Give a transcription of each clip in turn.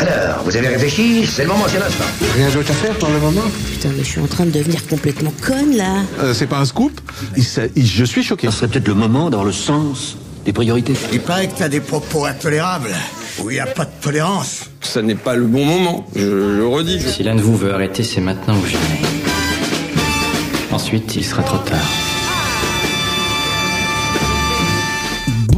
Alors, vous avez réfléchi C'est le moment, c'est l'instant. Rien d'autre à faire pour le moment Putain, mais je suis en train de devenir complètement conne là. Euh, C'est pas un scoop Il s'est- il- Je suis choqué. Ça serait peut-être le moment dans le sens des priorités. Il paraît que t'as des propos intolérables, où il n'y a pas de tolérance. Ça n'est pas le bon moment, je le redis. Si l'un de vous veut arrêter, c'est maintenant ou jamais. Ensuite, il sera trop tard.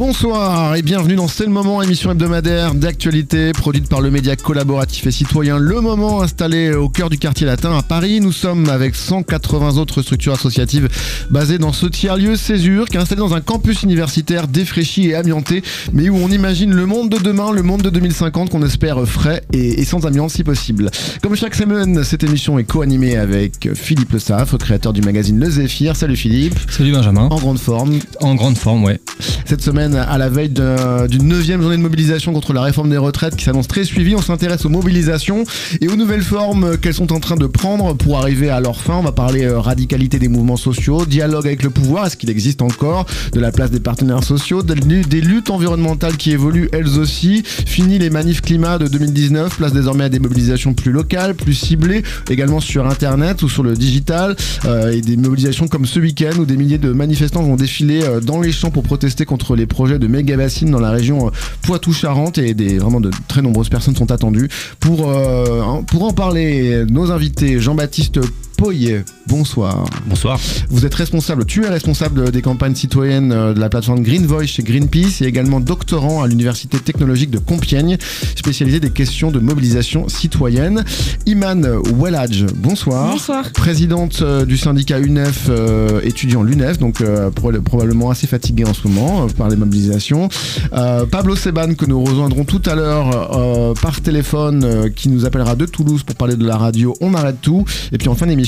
Bonsoir et bienvenue dans C'est le moment, émission hebdomadaire d'actualité produite par le média collaboratif et citoyen Le Moment installé au cœur du quartier latin à Paris. Nous sommes avec 180 autres structures associatives basées dans ce tiers-lieu Césure qui est installé dans un campus universitaire défraîchi et amianté mais où on imagine le monde de demain, le monde de 2050 qu'on espère frais et, et sans amiante si possible. Comme chaque semaine, cette émission est co-animée avec Philippe Le Saff, créateur du magazine Le Zéphyr. Salut Philippe, Salut Benjamin. en grande forme. En grande forme, ouais. Cette semaine, à la veille d'un- d'une neuvième journée de mobilisation contre la réforme des retraites qui s'annonce très suivie, on s'intéresse aux mobilisations et aux nouvelles formes qu'elles sont en train de prendre pour arriver à leur fin. On va parler euh, radicalité des mouvements sociaux, dialogue avec le pouvoir, est-ce qu'il existe encore, de la place des partenaires sociaux, des luttes environnementales qui évoluent elles aussi, fini les manifs climat de 2019, place désormais à des mobilisations plus locales, plus ciblées, également sur internet ou sur le digital, euh, et des mobilisations comme ce week-end où des milliers de manifestants vont défiler euh, dans les champs pour protester contre les projets de méga bassines dans la région euh, Poitou-Charentes et des, vraiment de très nombreuses personnes sont attendues. Pour, euh, pour en parler, nos invités, Jean-Baptiste Poyer, bonsoir. Bonsoir. Vous êtes responsable, tu es responsable des campagnes citoyennes euh, de la plateforme Green Voice chez Greenpeace et également doctorant à l'Université technologique de Compiègne, spécialisé des questions de mobilisation citoyenne. Iman Welladj, bonsoir. Bonsoir. Présidente euh, du syndicat UNEF, euh, étudiant l'UNEF, donc euh, pro- probablement assez fatigué en ce moment euh, par les mobilisations. Euh, Pablo Seban, que nous rejoindrons tout à l'heure euh, par téléphone, euh, qui nous appellera de Toulouse pour parler de la radio On arrête tout. Et puis en fin d'émission,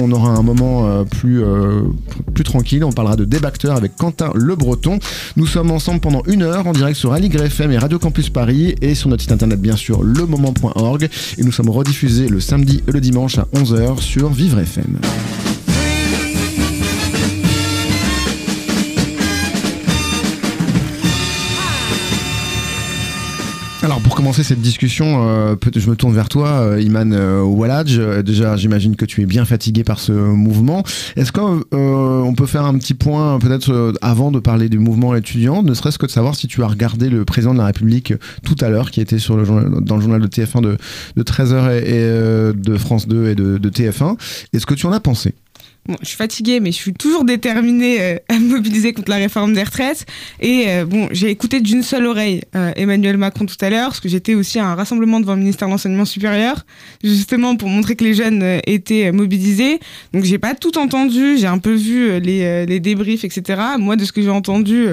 on aura un moment euh, plus, euh, plus tranquille. On parlera de débacteur avec Quentin Le Breton. Nous sommes ensemble pendant une heure en direct sur Aligre FM et Radio Campus Paris et sur notre site internet bien sûr lemoment.org. Et nous sommes rediffusés le samedi et le dimanche à 11h sur Vivre FM. Commencer cette discussion, euh, je me tourne vers toi, euh, Iman Walladj. Euh, Déjà, j'imagine que tu es bien fatigué par ce mouvement. Est-ce qu'on on peut faire un petit point peut-être avant de parler du mouvement étudiant, ne serait-ce que de savoir si tu as regardé le président de la République tout à l'heure, qui était dans le journal de TF1 de, de 13h et, de France 2 et de TF1. Est-ce que tu en as pensé? Je suis fatiguée, mais je suis toujours déterminée euh, à me mobiliser contre la réforme des retraites. Et euh, bon, j'ai écouté d'une seule oreille euh, Emmanuel Macron tout à l'heure, parce que j'étais aussi à un rassemblement devant le ministère de l'enseignement supérieur, justement pour montrer que les jeunes étaient mobilisés. Donc j'ai pas tout entendu, j'ai un peu vu les, débriefs, etc. Moi, de ce que j'ai entendu,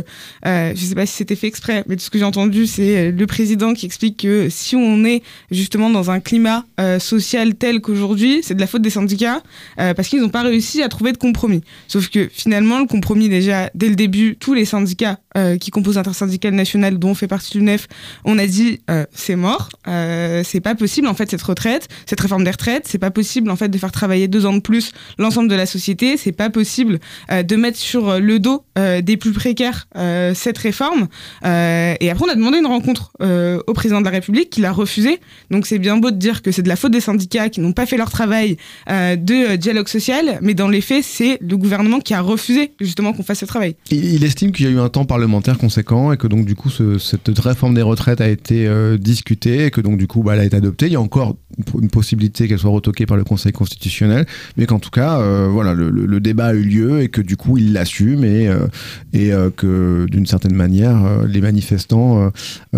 je sais pas si c'était fait exprès, mais de ce que j'ai entendu, c'est le président qui explique que si on est justement dans un climat social tel qu'aujourd'hui, c'est de la faute des syndicats, parce qu'ils n'ont pas réussi à trouver de compromis. Sauf que finalement, le compromis, déjà, dès le début, tous les syndicats euh, qui composent l'intersyndicale nationale, dont fait partie l'UNEF, on a dit euh, c'est mort, euh, c'est pas possible en fait cette retraite, cette réforme des retraites, c'est pas possible en fait de faire travailler deux ans de plus l'ensemble de la société, c'est pas possible de mettre sur le dos des plus précaires cette réforme. Et après, on a demandé une rencontre au président de la République qui l'a refusé. Donc c'est bien beau de dire que c'est de la faute des syndicats qui n'ont pas fait leur travail de dialogue social, mais dans les faits, c'est le gouvernement qui a refusé justement qu'on fasse ce travail. Il, estime qu'il y a eu un temps parlementaire conséquent et que donc du coup ce- cette réforme des retraites a été euh, discutée et que donc du coup bah, elle a été adoptée. Il y a encore une possibilité qu'elle soit retoquée par le Conseil constitutionnel, mais qu'en tout cas euh, voilà le, débat a eu lieu et que du coup il l'assume et, euh, que d'une certaine manière les manifestants,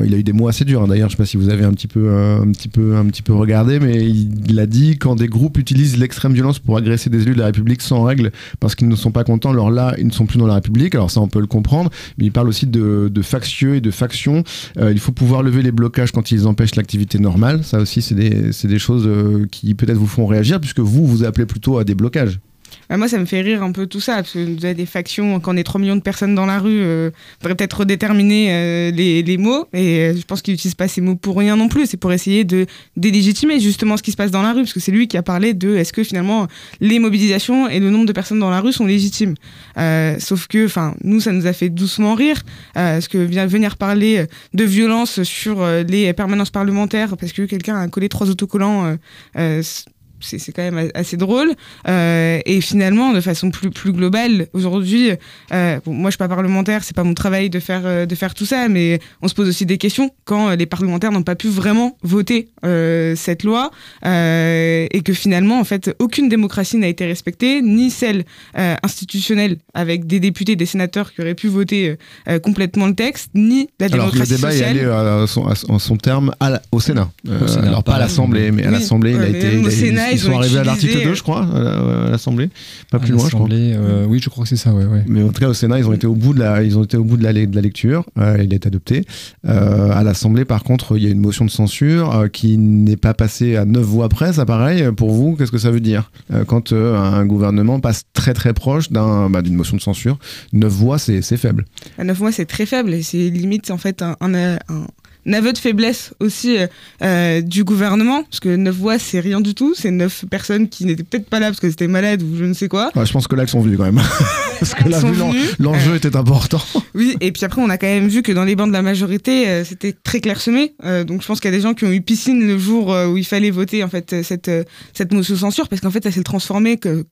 il a eu des mots assez durs. hein. D'ailleurs je sais pas si vous avez un petit peu un petit peu un petit peu regardé, mais il a dit quand des groupes utilisent l'extrême violence pour agresser des élus de la République sans règle parce qu'ils ne sont pas contents, alors là ils ne sont plus dans la République. Alors ça on peut le comprendre, mais il parle aussi de, factieux et de factions. Euh, il faut pouvoir lever les blocages quand ils empêchent l'activité normale. Ça aussi c'est des, des choses euh, qui peut-être vous font réagir puisque vous vous appelez plutôt à des blocages. Bah, moi, ça me fait rire un peu tout ça, parce que vous avez des factions, quand on est 3 millions de personnes dans la rue, euh, faudrait peut-être redéterminer euh, les, mots, et euh, je pense qu'il n'utilise pas ces mots pour rien non plus, c'est pour essayer de délégitimer justement ce qui se passe dans la rue, parce que c'est lui qui a parlé de est-ce que finalement les mobilisations et le nombre de personnes dans la rue sont légitimes. Euh, sauf que, enfin, nous, ça nous a fait doucement rire, parce que venir parler de violence sur les permanences parlementaires, parce que quelqu'un a collé trois autocollants. C'est c'est quand même assez drôle. Euh, et finalement, de façon plus, plus globale, aujourd'hui, euh, bon, moi je suis pas parlementaire, c'est pas mon travail de faire, euh, de faire tout ça, mais on se pose aussi des questions quand euh, les parlementaires n'ont pas pu vraiment voter euh, cette loi euh, et que finalement, en fait, aucune démocratie n'a été respectée, ni celle euh, institutionnelle avec des députés, des sénateurs qui auraient pu voter euh, complètement le texte, ni la Alors que le démocratie débat est sociale. allé à son, terme à la- au Sénat. Euh, Au Sénat, alors pas à l'Assemblée, mais à Oui. l'Assemblée, il a été. au il a- Sénat, ils ils sont ont arrivés à l'article utilisé, 2, je crois, à la- à l'Assemblée. Pas plus loin, je crois. euh, oui, je crois que c'est ça, ouais, ouais. Mais en tout cas, au Sénat, ils ont été au bout de la, ils ont été au bout de la, de la lecture. Euh, il est adopté. Euh, à l'Assemblée, par contre, il y a une motion de censure euh, qui n'est pas passée à neuf voix près. Ça, pareil. Pour vous, qu'est-ce que ça veut dire? Euh, quand euh, un gouvernement passe très très proche d'un, bah, d'une motion de censure Neuf voix, c'est, c'est faible. À 9 mois, c'est très faible c'est limite en fait un, un, un- un aveu de faiblesse aussi euh, euh, du gouvernement, parce que 9 voix, c'est rien du tout. C'est 9 personnes qui n'étaient peut-être pas là parce qu'elles étaient malades ou je ne sais quoi. Ouais, je pense que là, ils sont venus quand même. Parce que Elles là, venues. l'enjeu était important. Oui, et puis après, on a quand même vu que dans les bancs de la majorité, euh, c'était très clairsemé. Donc je pense qu'il y a des gens qui ont eu piscine le jour où il fallait voter en fait cette, cette motion de censure, parce qu'en fait, elle s'est transformée que.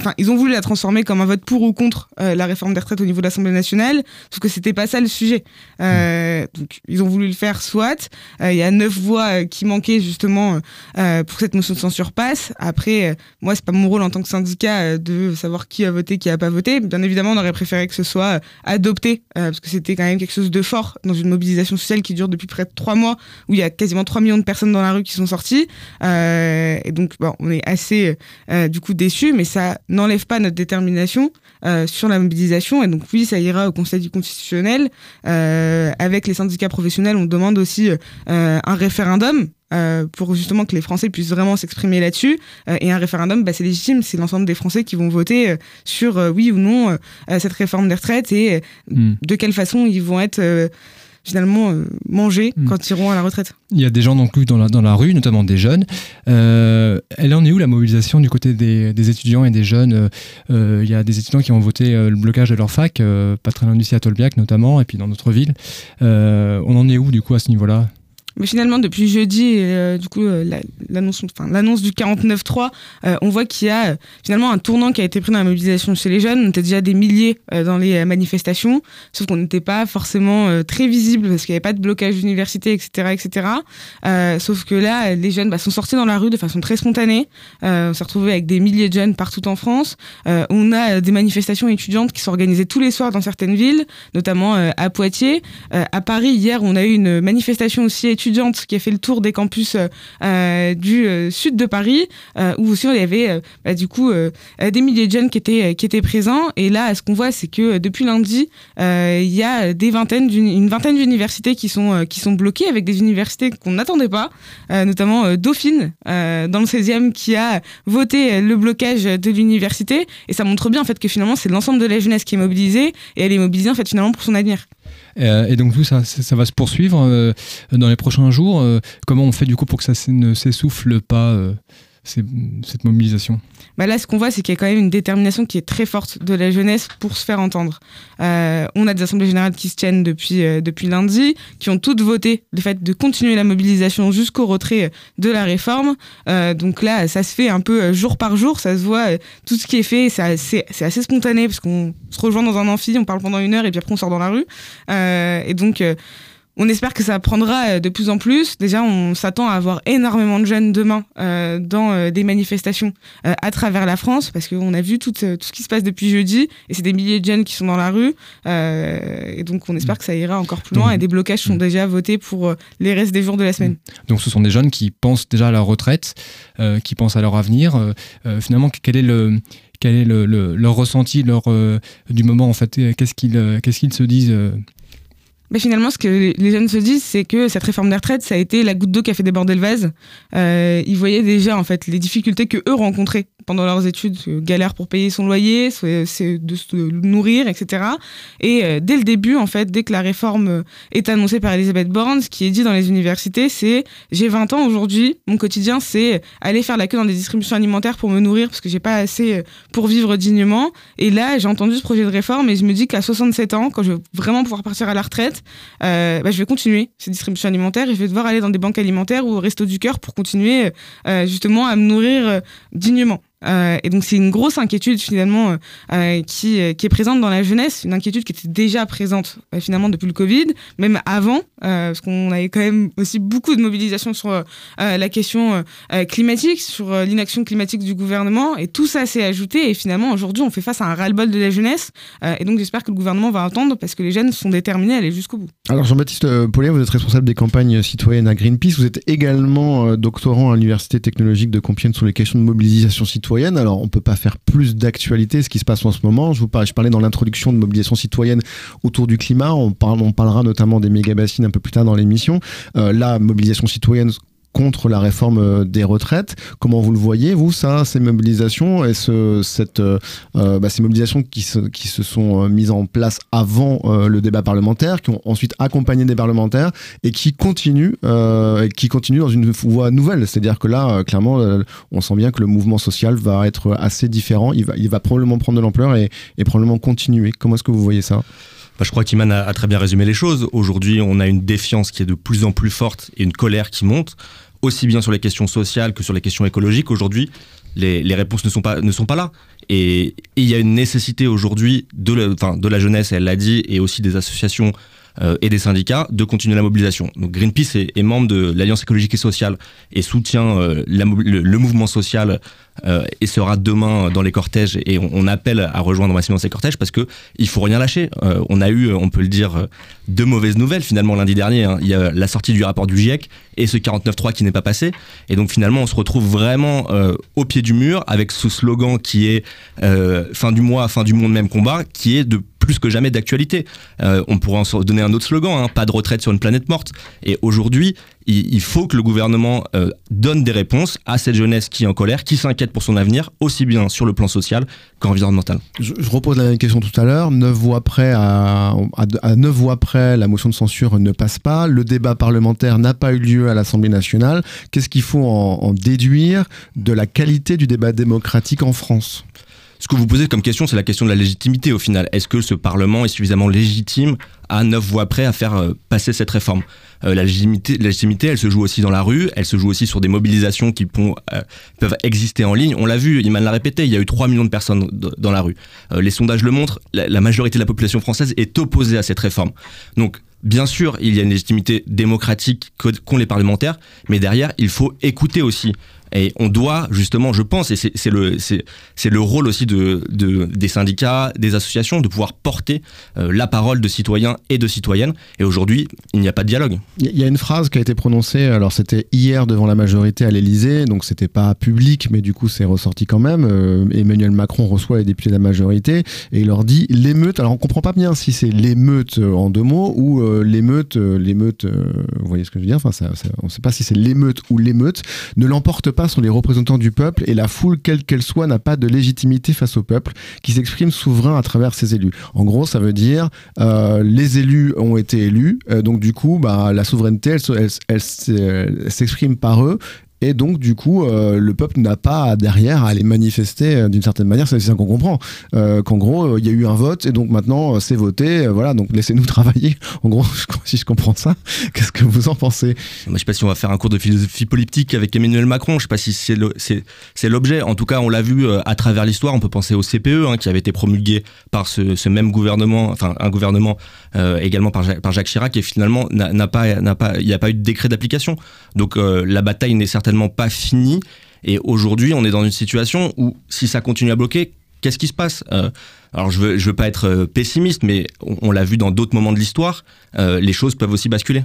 Enfin, ils ont voulu la transformer comme un vote pour ou contre euh, la réforme des retraites au niveau de l'Assemblée nationale, sauf que c'était pas ça le sujet. Euh, donc, ils ont voulu le faire, soit. Euh, Il y a neuf voix euh, qui manquaient justement euh, pour que cette motion de censure passe. Après, euh, moi, c'est pas mon rôle en tant que syndicat de savoir qui a voté, qui a pas voté. Bien évidemment, on aurait préféré que ce soit adopté, euh, parce que c'était quand même quelque chose de fort dans une mobilisation sociale qui dure depuis près de trois mois, où il y a quasiment 3 millions de personnes dans la rue qui sont sorties. Euh, et donc, bon, on est assez, euh, du coup, déçus, mais ça n'enlève pas notre détermination euh, sur la mobilisation. Et donc, oui, ça ira au Conseil du constitutionnel. Euh, avec les syndicats professionnels, on demande aussi euh, un référendum. euh, pour justement que les Français puissent vraiment s'exprimer là-dessus. Euh, et un référendum, bah, c'est légitime, c'est l'ensemble des Français qui vont voter euh, sur oui ou non cette réforme des retraites et Hmm. de quelle façon ils vont être finalement euh, mangés Mm. quand ils iront à la retraite. Il y a des gens donc dans la, dans la rue, notamment des jeunes. Euh, elle en est où la mobilisation du côté des, des étudiants et des jeunes Euh, Il y a des étudiants qui ont voté le blocage de leur fac, pas très loin d'ici à Tolbiac notamment, et puis dans notre ville. On en est où du coup à ce niveau-là? Mais finalement, depuis jeudi, euh, du coup, euh, la- l'annonce, du 49.3, euh, on voit qu'il y a finalement un tournant qui a été pris dans la mobilisation chez les jeunes. On était déjà des milliers dans les manifestations, sauf qu'on n'était pas forcément très visible parce qu'il n'y avait pas de blocage d'université, etc., etc. Sauf que là, les jeunes bah, sont sortis dans la rue de façon très spontanée. On s'est retrouvé avec des milliers de jeunes partout en France. On a des manifestations étudiantes qui sont organisées tous les soirs dans certaines villes, notamment à Poitiers. À Paris, hier, on a eu une manifestation aussi étudiante qui a fait le tour des campus euh, euh, du euh, sud de Paris, où aussi il y avait bah, du coup des milliers de jeunes qui étaient, qui étaient présents. Et là, ce qu'on voit, c'est que depuis lundi, il y a des vingtaines une vingtaine d'universités qui sont, qui sont bloquées avec des universités qu'on n'attendait pas, notamment Dauphine, dans le 16e, qui a voté le blocage de l'université. Et ça montre bien en fait que finalement, c'est l'ensemble de la jeunesse qui est mobilisée, et elle est mobilisée en fait finalement pour son avenir. Euh, et donc tout ça, ça, va se poursuivre euh, dans les prochains jours. Euh, comment on fait du coup pour que ça ne s'essouffle pas cette mobilisation bah là, ce qu'on voit, c'est qu'il y a quand même une détermination qui est très forte de la jeunesse pour se faire entendre. Euh, on a des assemblées générales qui se tiennent depuis, euh, depuis lundi, qui ont toutes voté le fait de continuer la mobilisation jusqu'au retrait de la réforme. Euh, donc là, ça se fait un peu euh, jour par jour, ça se voit euh, tout ce qui est fait, c'est assez, spontané parce qu'on se rejoint dans un amphi, on parle pendant une heure et puis après on sort dans la rue. Euh, et donc... on espère que ça prendra euh, de plus en plus. Déjà, on s'attend à avoir énormément de jeunes demain euh, dans euh, des manifestations euh, à travers la France, parce qu'on a vu tout, tout ce qui se passe depuis jeudi, et c'est des milliers de jeunes qui sont dans la rue. Et donc, on espère que ça ira encore plus loin, Donc- et des blocages sont déjà votés pour les restes des jours de la semaine. Donc ce sont des jeunes qui pensent déjà à leur retraite, qui pensent à leur avenir. Finalement, quel est le quel est le, le- leur ressenti leur, du moment en fait Qu'est-ce qu'ils qu'est-ce qu'ils se disent Mais finalement, ce que les jeunes se disent, c'est que cette réforme des retraites, ça a été la goutte d'eau qui a fait déborder le vase. Euh, ils voyaient déjà en fait les difficultés que eux rencontraient pendant leurs études euh, galèrent pour payer son loyer, c'est de se nourrir, etc. Et euh, dès le début, en fait, dès que la réforme euh, est annoncée par Elisabeth Borne, ce qui est dit dans les universités, c'est j'ai 20 ans aujourd'hui, mon quotidien, c'est aller faire la queue dans des distributions alimentaires pour me nourrir parce que j'ai pas assez pour vivre dignement. Et là, j'ai entendu ce projet de réforme et je me dis qu'à 67 ans, quand je vais vraiment pouvoir partir à la retraite, bah, je vais continuer ces distributions alimentaires et je vais devoir aller dans des banques alimentaires ou au resto du cœur pour continuer justement à me nourrir dignement. Euh, et donc c'est une grosse inquiétude finalement euh, euh, qui, est présente dans la jeunesse, une inquiétude qui était déjà présente finalement depuis le Covid, même avant, parce qu'on avait quand même aussi beaucoup de mobilisation sur la question climatique, sur l'inaction climatique du gouvernement, et tout ça s'est ajouté, et finalement aujourd'hui on fait face à un ras-le-bol de la jeunesse, et donc j'espère que le gouvernement va entendre, parce que les jeunes sont déterminés à aller jusqu'au bout. Alors Jean-Baptiste Paulier, vous êtes responsable des campagnes citoyennes à Greenpeace. Vous êtes également doctorant à l'Université technologique de Compiègne sur les questions de mobilisation citoyenne. Alors on peut pas faire plus d'actualité ce qui se passe en ce moment. Je vous parlais, je parlais dans l'introduction de mobilisation citoyenne autour du climat. On parlera notamment des méga-bassines un peu plus tard dans l'émission. Euh, la mobilisation citoyenne contre la réforme euh, des retraites. Comment vous le voyez, vous, ça, ces mobilisations et ce, cette, euh, euh, bah, ces mobilisations qui se, qui se sont mises en place avant le débat parlementaire, qui ont ensuite accompagné des parlementaires et qui continuent, qui continuent dans une voie nouvelle. C'est-à-dire que là, clairement, on sent bien que le mouvement social va être assez différent. Il va, il va probablement prendre de l'ampleur et probablement continuer. Comment est-ce que vous voyez ça? Bah, je crois qu'Iman a, très bien résumé les choses. Aujourd'hui, on a une défiance qui est de plus en plus forte et une colère qui monte, aussi bien sur les questions sociales que sur les questions écologiques. Aujourd'hui, les, les réponses ne sont pas, ne sont pas là. Et il y a une nécessité aujourd'hui de, de la jeunesse, elle l'a dit, et aussi des associations euh, et des syndicats de continuer la mobilisation. Donc Greenpeace est, membre de l'Alliance écologique et sociale et soutient euh, le, mouvement social euh, et sera demain dans les cortèges et on, appelle à rejoindre massivement ces cortèges parce que il faut rien lâcher. On a eu, on peut le dire, deux mauvaises nouvelles finalement lundi dernier. hein. Il y a la sortie du rapport du GIEC et ce 49.3 qui n'est pas passé. Et donc finalement on se retrouve vraiment au pied du mur avec ce slogan qui est fin du mois, fin du monde, même combat, qui est de plus que jamais d'actualité. Euh, on pourrait en donner un autre slogan, hein, pas de retraite sur une planète morte. Et aujourd'hui, il, faut que le gouvernement euh, donne des réponses à cette jeunesse qui est en colère, qui s'inquiète pour son avenir, aussi bien sur le plan social qu'environnemental. Je, repose la même question tout à l'heure. Neuf voix près, à, neuf voix près, la motion de censure ne passe pas. Le débat parlementaire n'a pas eu lieu à l'Assemblée nationale. Qu'est-ce qu'il faut en déduire de la qualité du débat démocratique en France? Ce que vous posez comme question, c'est la question de la légitimité au final. Est-ce que ce Parlement est suffisamment légitime à neuf voix près à faire euh, passer cette réforme? Euh, la, légitimité, elle se joue aussi dans la rue, elle se joue aussi sur des mobilisations qui euh, peuvent exister en ligne. On l'a vu, Iman l'a répété, il y a eu 3 millions de personnes dans la rue. Les sondages le montrent, la, majorité de la population française est opposée à cette réforme. Donc, bien sûr, il y a une légitimité démocratique que- qu'ont les parlementaires, mais derrière, il faut écouter aussi. Et on doit justement, je pense, et c'est le, le rôle aussi de, de, des syndicats, des associations, de pouvoir porter euh, la parole de citoyens et de citoyennes. Et aujourd'hui, il n'y a pas de dialogue. Il y- a une phrase qui a été prononcée, alors c'était hier devant la majorité à l'Elysée, donc c'était pas public, mais du coup c'est ressorti quand même. Euh, Emmanuel Macron reçoit les députés de la majorité et il leur dit l'émeute. Alors on comprend pas bien si c'est l'émeute euh, en deux mots ou l'émeute, l'émeute, vous voyez ce que je veux dire? Enfin, ça, on sait pas si c'est l'émeute ou l'émeute. Ne l'emporte pas sur les représentants du peuple et la foule, quelle qu'elle soit, n'a pas de légitimité face au peuple qui s'exprime souverain à travers ses élus. En gros, ça veut dire euh, les élus ont été élus, euh, donc du coup, bah, la souveraineté, elle, elle s'exprime par eux. Et donc, du coup, euh, le peuple n'a pas derrière à aller manifester euh, d'une certaine manière. C'est ça qu'on comprend. Euh, Qu'en gros, il y a eu un vote et donc maintenant, c'est voté. voilà, donc laissez-nous travailler. En gros, si je comprends ça, qu'est-ce que vous en pensez? Moi, je sais pas si on va faire un cours de philosophie politique avec Emmanuel Macron. Je sais pas si c'est l'objet. En tout cas, on l'a vu à travers l'histoire. On peut penser au CPE, hein, qui avait été promulgué par ce, même gouvernement, enfin un gouvernement également par, Ja- par Jacques Chirac, et finalement il n'y a pas eu de décret d'application. Donc la bataille n'est certainement pas finie. Et aujourd'hui, on est dans une situation où, si ça continue à bloquer, qu'est-ce qui se passe Euh, Alors, je veux, je veux pas être euh, pessimiste, mais on, on l'a vu dans d'autres moments de l'histoire. euh, les choses peuvent aussi basculer.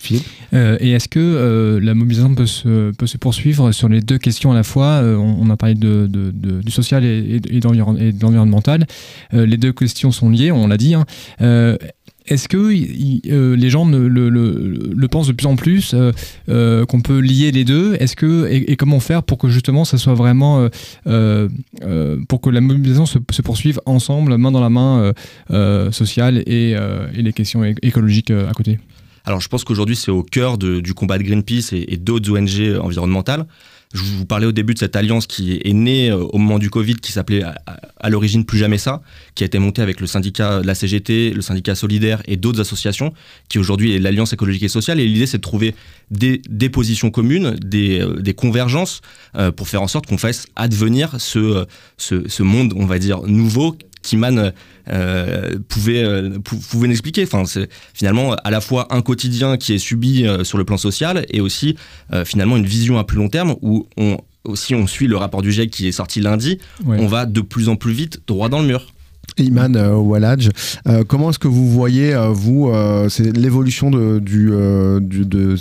Philippe Euh, et est-ce que euh, la mobilisation peut se, peut se poursuivre sur les deux questions à la fois Euh, on, on a parlé de, de- de- du social et, et, et d'environ- et de l'environnemental. Euh, les deux questions sont liées, on l'a dit. hein. Est-ce que euh, les gens le, pensent de plus en plus euh, euh, qu'on peut lier les deux? Est-ce que et, comment faire pour que justement ça soit vraiment pour que la mobilisation se, poursuive ensemble, main dans la main, sociale et, les questions écologiques à côté? Alors je pense qu'aujourd'hui c'est au cœur du combat de Greenpeace et d'autres ONG environnementales. Je vous parlais au début de cette alliance qui est née euh, au moment du Covid, qui s'appelait à, l'origine Plus Jamais Ça, qui a été montée avec le syndicat de la CGT, le syndicat Solidaire et d'autres associations, qui aujourd'hui est l'Alliance écologique et sociale. Et l'idée c'est de trouver des, positions communes, des, euh, convergences, euh, pour faire en sorte qu'on fasse advenir ce monde, on va dire, nouveau qui Man euh, pouvait, euh, pou- pouvait l'expliquer. Enfin, c'est finalement à la fois un quotidien qui est subi euh, sur le plan social et aussi euh, finalement une vision à plus long terme où on, si on suit le rapport du GIEC qui est sorti lundi, Ouais. on va de plus en plus vite droit dans le mur. Iman euh, Walaj, euh, comment est-ce que vous voyez, euh, vous, c'est l'évolution de- du, du, de-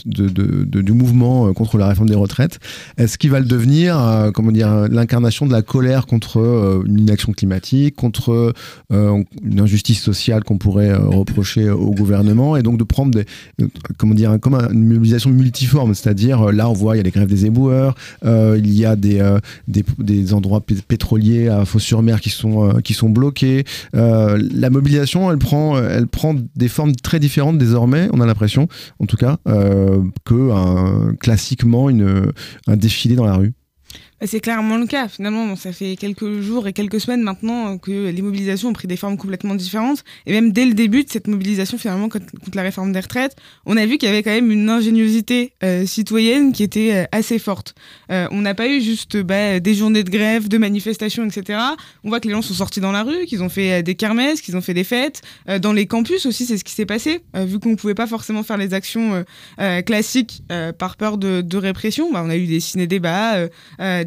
de- du mouvement contre la réforme des retraites? Est-ce qu'il va le devenir, comment dire, l'incarnation de la colère contre une inaction climatique, contre une injustice sociale qu'on pourrait reprocher au gouvernement, et donc de prendre des, comment dire, comme un- une mobilisation multiforme, c'est-à-dire là on voit il y a les grèves des éboueurs, il y a des, des, des endroits pé- pétroliers à Fos-sur-Mer qui sont, qui sont bloqués. Euh, la mobilisation, elle prend, des formes très différentes désormais, on a l'impression, en tout cas, euh, que classiquement un défilé dans la rue. Bah, C'est clairement le cas. Finalement, ça fait quelques jours et quelques semaines maintenant euh, que les mobilisations ont pris des formes complètement différentes. Et même dès le début de cette mobilisation, finalement, contre, la réforme des retraites, on a vu qu'il y avait quand même une ingéniosité euh, citoyenne qui était euh, assez forte. On n'a pas eu juste bah, des journées de grève, de manifestations, etc. On voit que les gens sont sortis dans la rue, qu'ils ont fait des kermesses, qu'ils ont fait des fêtes. Dans les campus aussi, c'est ce qui s'est passé. Vu qu'on ne pouvait pas forcément faire les actions classiques par peur de, répression, bah, on a eu des ciné-débats,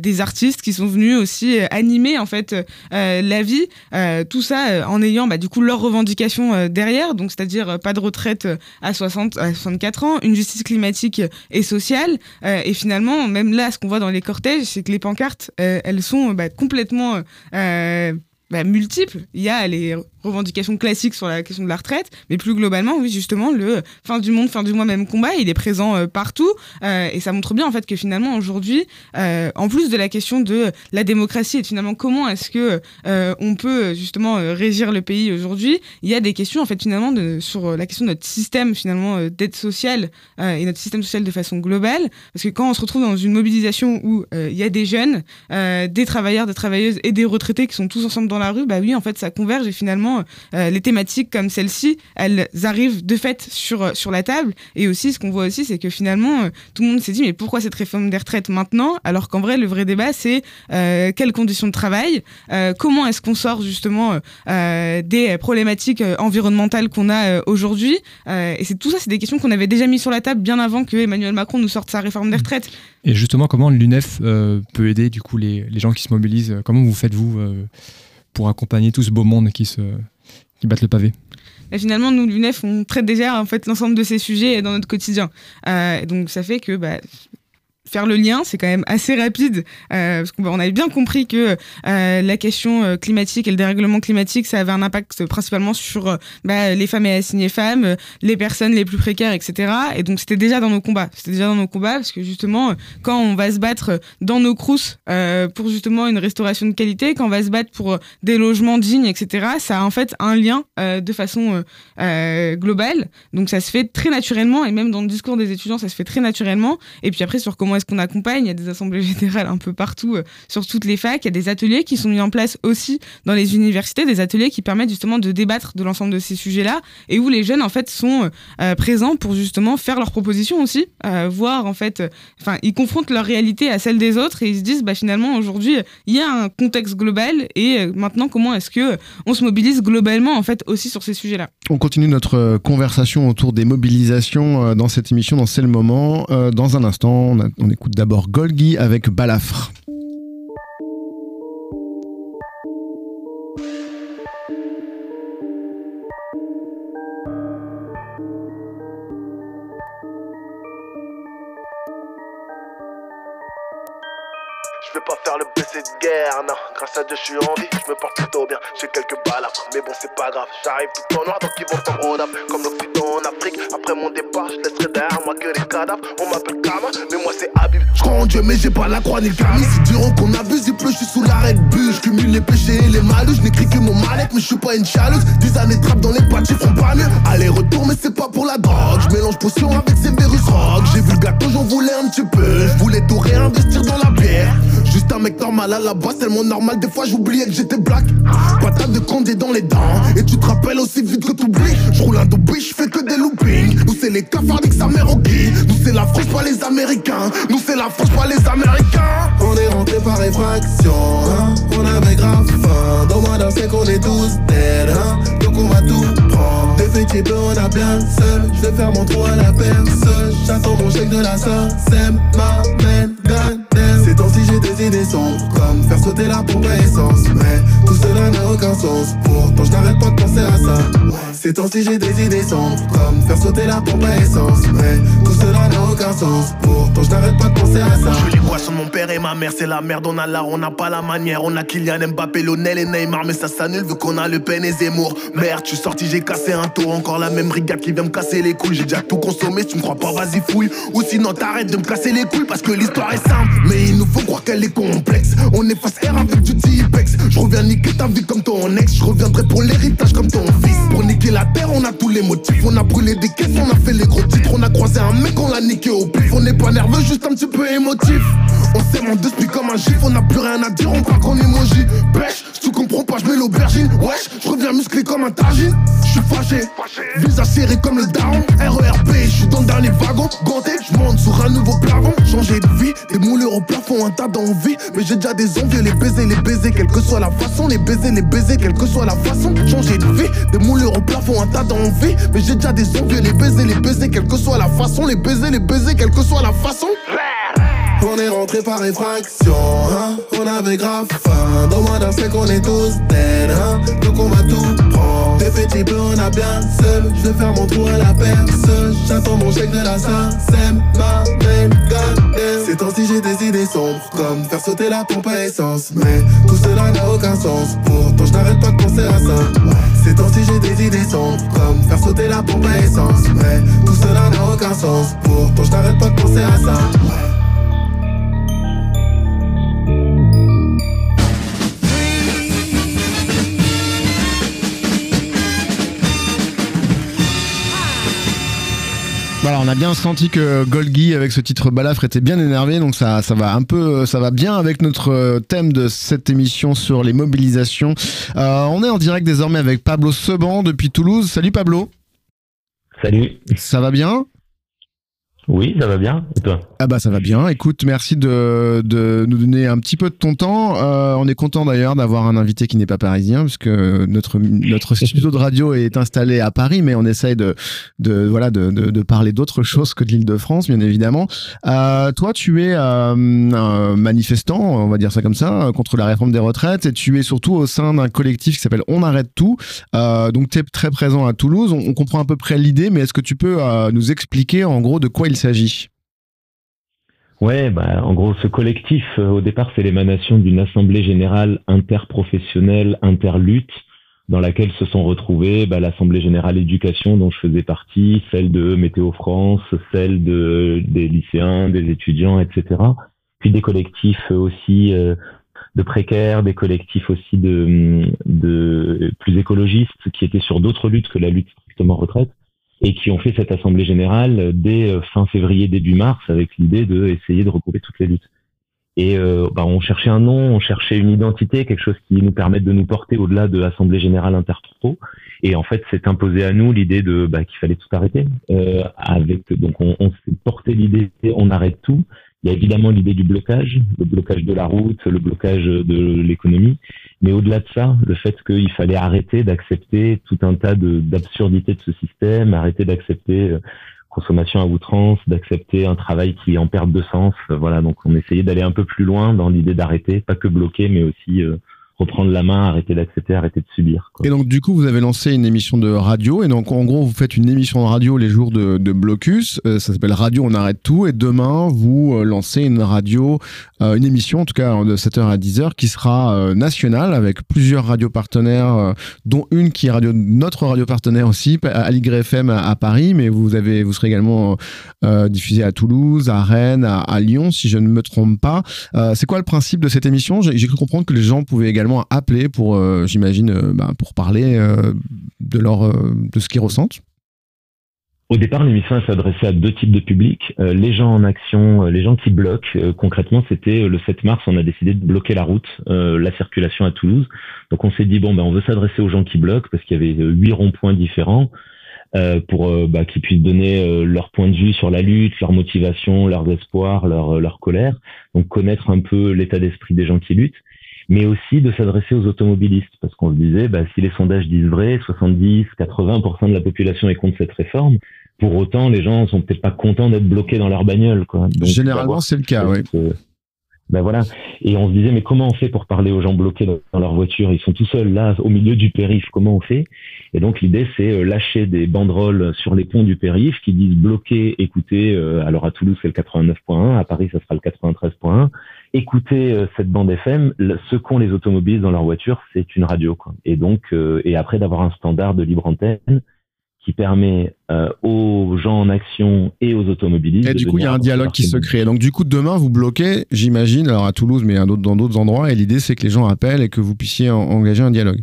des artistes qui sont venus aussi euh, animer en fait euh, la vie, euh, tout ça euh, en ayant bah, du coup leurs revendications euh, derrière, donc c'est-à-dire euh, pas de retraite euh, à 60, à 64 ans, une justice climatique et sociale, euh, et finalement même là ce qu'on voit dans les cortèges, c'est que les pancartes euh, elles sont bah, complètement euh, bah, multiples. Il y a les revendications classiques sur la question de la retraite, mais plus globalement, oui, justement, le fin du monde, fin du mois, même combat, il est présent euh, partout, euh, et ça montre bien en fait que finalement aujourd'hui, euh, en plus de la question de la démocratie et finalement comment est-ce que euh, on peut justement euh, régir le pays aujourd'hui, il y a des questions en fait finalement sur la question de notre système finalement euh, d'aide sociale euh, et notre système social de façon globale, parce que quand on se retrouve dans une mobilisation où euh, il y a des jeunes, euh, des travailleurs, des travailleuses et des retraités qui sont tous ensemble dans la rue, bah oui, en fait, ça converge et finalement, euh, les thématiques comme celle-ci, elles arrivent de fait sur, sur la table. Et aussi, ce qu'on voit aussi, c'est que finalement, euh, tout le monde s'est dit, mais pourquoi cette réforme des retraites maintenant Alors qu'en vrai, le vrai débat, c'est euh, quelles conditions de travail, euh, comment est-ce qu'on sort justement euh, des problématiques euh, environnementales qu'on a euh, aujourd'hui. Euh, et c'est tout ça, c'est des questions qu'on avait déjà mis sur la table bien avant que Emmanuel Macron nous sorte sa réforme des retraites. Et justement, comment l'UNEF euh, peut aider du coup les, les gens qui se mobilisent Comment vous faites-vous euh, pour accompagner tout ce beau monde qui, se, qui battent le pavé finalement, nous, l'UNEF, on traite déjà en fait l'ensemble de ces sujets dans notre quotidien. Euh, donc ça fait que bah, faire le lien, c'est quand même assez rapide, euh, parce qu'on on avait bien compris que euh, la question euh, climatique et le dérèglement climatique, ça avait un impact principalement sur bah, les femmes et assignées femmes, les personnes les plus précaires, etc. Et donc c'était déjà dans nos combats. C'était déjà dans nos combats, parce que justement, quand on va se battre dans nos crousses pour justement une restauration de qualité, quand on va se battre pour des logements dignes, etc., ça a en fait un lien de façon globale. Donc ça se fait très naturellement, et même dans le discours des étudiants, ça se fait très naturellement. Et puis après, sur comment qu'on accompagne, il y a des assemblées générales un peu partout, euh, sur toutes les facs, il y a des ateliers qui sont mis en place aussi dans les universités, des ateliers qui permettent justement de débattre de l'ensemble de ces sujets-là, et où les jeunes en fait sont euh, présents pour justement faire leurs propositions aussi, euh, voir en fait, enfin ils confrontent leur réalité à celle des autres, et ils se disent bah finalement aujourd'hui il y a un contexte global, et euh, maintenant comment est-ce que on se mobilise globalement en fait aussi sur ces sujets-là? On continue notre euh, conversation autour des mobilisations euh, dans cette émission, dans C'est le moment. Euh, Dans un instant, on, a- on écoute d'abord Golgi avec Balafre. Grâce à Dieu, je suis en vie, je me porte plutôt bien. J'ai quelques balafres, mais bon, c'est pas grave. J'arrive tout en noir, donc ils vont road up. Comme l'Occident en Afrique. Après mon départ, je laisserai derrière moi que les cadavres. On m'appelle Kama, mais moi c'est Habib. Je crois en Dieu, mais j'ai pas la croix ni le camis. Ils diront qu'on abuse, il pleut, je suis sous l'arrêt de bus. Je cumule les péchés et les malus. Je n'écris que mon mal-être, mais je suis pas une chaleuse. Dix années de trappe dans les pattes, feront pas mieux. Aller-retour, mais c'est pas pour la drogue. Je mélange potion avec ces rock. J'ai vu le gâteau, j'en voulais un petit peu. Je voulais tout réinvestir dans la bière. Un mec normal à la base, tellement normal. Des fois, j'oubliais que j'étais black. Patate de condé dans les dents. Et tu te rappelles aussi vite que t'oublies. Je roule un double, je fais que des loopings. Nous, c'est les cafards sa mère au Nous, c'est la France, pas les Américains. Nous, c'est la France, pas les Américains. On est rentré par effraction. Hein. On avait grave faim. Dans moins d'un qu'on est tous dead. Hein. Donc, on va tout prendre. Des peu, on a bien seul. Je vais faire mon trou à la personne. J'attends mon chèque de la c'est ma main, ces temps-ci j'ai des idées sombres Comme faire sauter la pompe à essence. Mais tout cela n'a aucun sens. Pourtant je n'arrête pas de penser à ça. Ces temps-ci j'ai des idées sombres Comme faire sauter la pompe à essence. Mais tout cela n'a aucun sens. Pourtant je n'arrête pas de penser à ça. Je les poissons mon père et ma mère C'est la merde. On a l'art on n'a pas la manière. On a Kylian Mbappé, Lionel et Neymar. Mais ça s'annule vu qu'on a Le Pen et Zemmour. Merde tu sorti j'ai cassé un tour. Encore la même brigade qui vient me casser les couilles. J'ai déjà tout consommé tu me crois pas vas-y fouille. Ou sinon t'arrêtes de me casser les couilles Parce que l'histoire est simple. Mais il nous faut croire qu'elle est complexe. On efface R avec du T-Pex. Je reviens niquer ta vie comme ton ex. Je reviendrai pour l'héritage comme ton fils. Pour niquer la terre, on a tous les motifs. On a brûlé des caisses, on a fait les gros titres. On a croisé un mec, on l'a niqué au pif. On n'est pas nerveux, juste un petit peu émotif. On s'aime en deux comme un gif. On n'a plus rien à dire, on parle qu'en emoji. Pêche, tu comprends pas, je mets l'aubergine. Wesh, je reviens musclé comme un tagine. Je suis fâché, visage serré comme le daron. RERP, je suis dans le dernier wagon. Ganté, je monte sur un nouveau plafond. Changer de vie, des moulures au plafond, un tas d'envie. Mais j'ai déjà des envies, les baiser, les baiser, quelle que soit la façon. Les baiser, les baiser, quelle que soit la façon. Changer de vie, des moulures au plafond, un tas d'envie. Mais j'ai déjà des envies, les baiser, les baiser, quelle que soit la façon. Les baiser, les baiser, quelle que soit la façon. On est rentré par effraction, hein on avait grave faim. Dans moins d'un qu'on est tous dead, hein donc on va tout prendre. Des petits bleus, on a bien seul. Je vais faire mon trou à la personne. J'attends mon chèque de la c'est ma main, goddamn. Ces temps-ci, j'ai des idées sombres, comme faire sauter la pompe à essence. Mais tout cela n'a aucun sens, pourtant je n'arrête pas de penser à ça. Ces temps-ci, j'ai des idées sombres, comme faire sauter la pompe à essence. Mais tout cela n'a aucun sens, pourtant je n'arrête pas de penser à ça. Voilà, on a bien senti que Golgi avec ce titre balafre était bien énervé, donc ça, ça va un peu, ça va bien avec notre thème de cette émission sur les mobilisations. Euh, on est en direct désormais avec Pablo Seban depuis Toulouse. Salut Pablo. Salut. Ça va bien? Oui, ça va bien. Et toi Ah bah ça va bien. Écoute, merci de, de nous donner un petit peu de ton temps. Euh, on est content d'ailleurs d'avoir un invité qui n'est pas parisien, puisque notre notre studio de radio est installé à Paris, mais on essaye de, de voilà de, de, de parler d'autre chose que de l'Île-de-France, bien évidemment. Euh, toi, tu es euh, un manifestant, on va dire ça comme ça, contre la réforme des retraites, et tu es surtout au sein d'un collectif qui s'appelle On arrête tout. Donc tu es très présent à Toulouse. On, on comprend à peu près l'idée, mais est-ce que tu peux nous expliquer en gros de quoi il s'agit Ouais, bah, en gros, ce collectif, euh, au départ, c'est l'émanation d'une assemblée générale interprofessionnelle, interlutte, dans laquelle se sont retrouvées bah, l'assemblée générale éducation dont je faisais partie, celle de Météo France, celle de des lycéens, des étudiants, etc. Puis des collectifs aussi euh, de précaires, des collectifs aussi de, de plus écologistes qui étaient sur d'autres luttes que la lutte strictement retraite et qui ont fait cette assemblée générale dès euh, fin février début mars avec l'idée de essayer de regrouper toutes les luttes. Et euh, bah, on cherchait un nom, on cherchait une identité, quelque chose qui nous permette de nous porter au-delà de l'assemblée générale interpro. Et en fait, c'est imposé à nous l'idée de bah, qu'il fallait tout arrêter. Euh, avec donc on, on s'est porté l'idée, on arrête tout. Il y a évidemment l'idée du blocage, le blocage de la route, le blocage de l'économie, mais au-delà de ça, le fait qu'il fallait arrêter d'accepter tout un tas d'absurdités de, ce système, arrêter d'accepter euh, consommation à outrance, d'accepter un travail qui est en perte de sens. Voilà, donc on essayait d'aller un peu plus loin dans l'idée d'arrêter, pas que bloquer, mais aussi euh, reprendre la main, arrêter d'accepter, arrêter de subir. Et donc du coup, vous avez lancé une émission de radio, et donc en gros, vous faites une émission de radio les jours de, blocus. Euh, ça s'appelle Radio On arrête tout, et demain, vous euh, lancez une radio, euh, une émission en tout cas de 7h à 10h, qui sera nationale avec plusieurs radios partenaires, dont une qui est radio, notre radio partenaire aussi, Aligre FM à, à, Paris, mais vous avez, vous serez également diffusé à Toulouse, à Rennes, à, à, Lyon, si je ne me trompe pas. C'est quoi le principe de cette émission? J'ai cru comprendre que les gens pouvaient également appeler pour, euh, j'imagine, euh, bah, pour parler euh, de, leur, de ce qu'ils ressentent au départ, l'émission s'adressait à deux types de publics. les gens en action, les gens qui bloquent. concrètement, c'était le 7 mars, on a décidé de bloquer la route, la circulation à Toulouse. Donc on s'est dit, bon, ben, on veut s'adresser aux gens qui bloquent parce qu'il y avait huit ronds-points différents. pour bah, qu'ils puissent donner leur point de vue sur la lutte, leur motivation, leurs espoirs, leur, leur colère. Donc connaître un peu l'état d'esprit des gens qui luttent mais aussi de s'adresser aux automobilistes, parce qu'on se disait, bah, si les sondages disent vrai, 70, 80% de la population est contre cette réforme, pour autant, les gens sont peut-être pas contents d'être bloqués dans leur bagnole. Quoi. Généralement, c'est le cas, oui. Ben voilà. Et on se disait, mais comment on fait pour parler aux gens bloqués dans, leur voiture? Ils sont tout seuls là, au milieu du périph. Comment on fait? Et donc l'idée, c'est euh, lâcher des banderoles sur les ponts du périph qui disent bloquer, écoutez. Euh, alors à Toulouse, c'est le 89.1. À Paris, ça sera le 93.1 écouter euh, cette bande FM, ce qu'ont les automobilistes dans leur voiture, c'est une radio. Quoi. Et donc, euh, et après d'avoir un standard de libre antenne qui permet euh, aux gens en action et aux automobilistes. Et du coup, il y a un dialogue qui se crée. Donc, du coup, demain, vous bloquez, j'imagine, alors à Toulouse, mais dans d'autres endroits, et l'idée, c'est que les gens appellent et que vous puissiez engager un dialogue.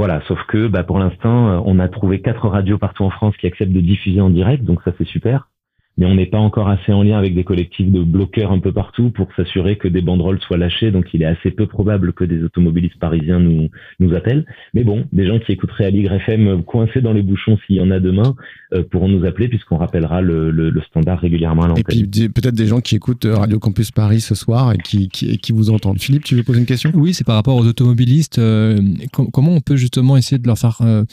Voilà, sauf que bah, pour l'instant, on a trouvé quatre radios partout en France qui acceptent de diffuser en direct, donc ça c'est super mais on n'est pas encore assez en lien avec des collectifs de bloqueurs un peu partout pour s'assurer que des banderoles soient lâchées. Donc il est assez peu probable que des automobilistes parisiens nous, nous appellent. Mais bon, des gens qui écouteraient à l'Igre FM coincés dans les bouchons s'il y en a demain euh, pourront nous appeler puisqu'on rappellera le, le, standard régulièrement à l'antenne. Et puis peut-être des gens qui écoutent euh, Radio Campus Paris ce soir et qui, qui, qui vous entendent. Philippe, tu veux poser une question? Oui, c'est par rapport aux automobilistes. Euh, comment on peut justement essayer de leur faire euh,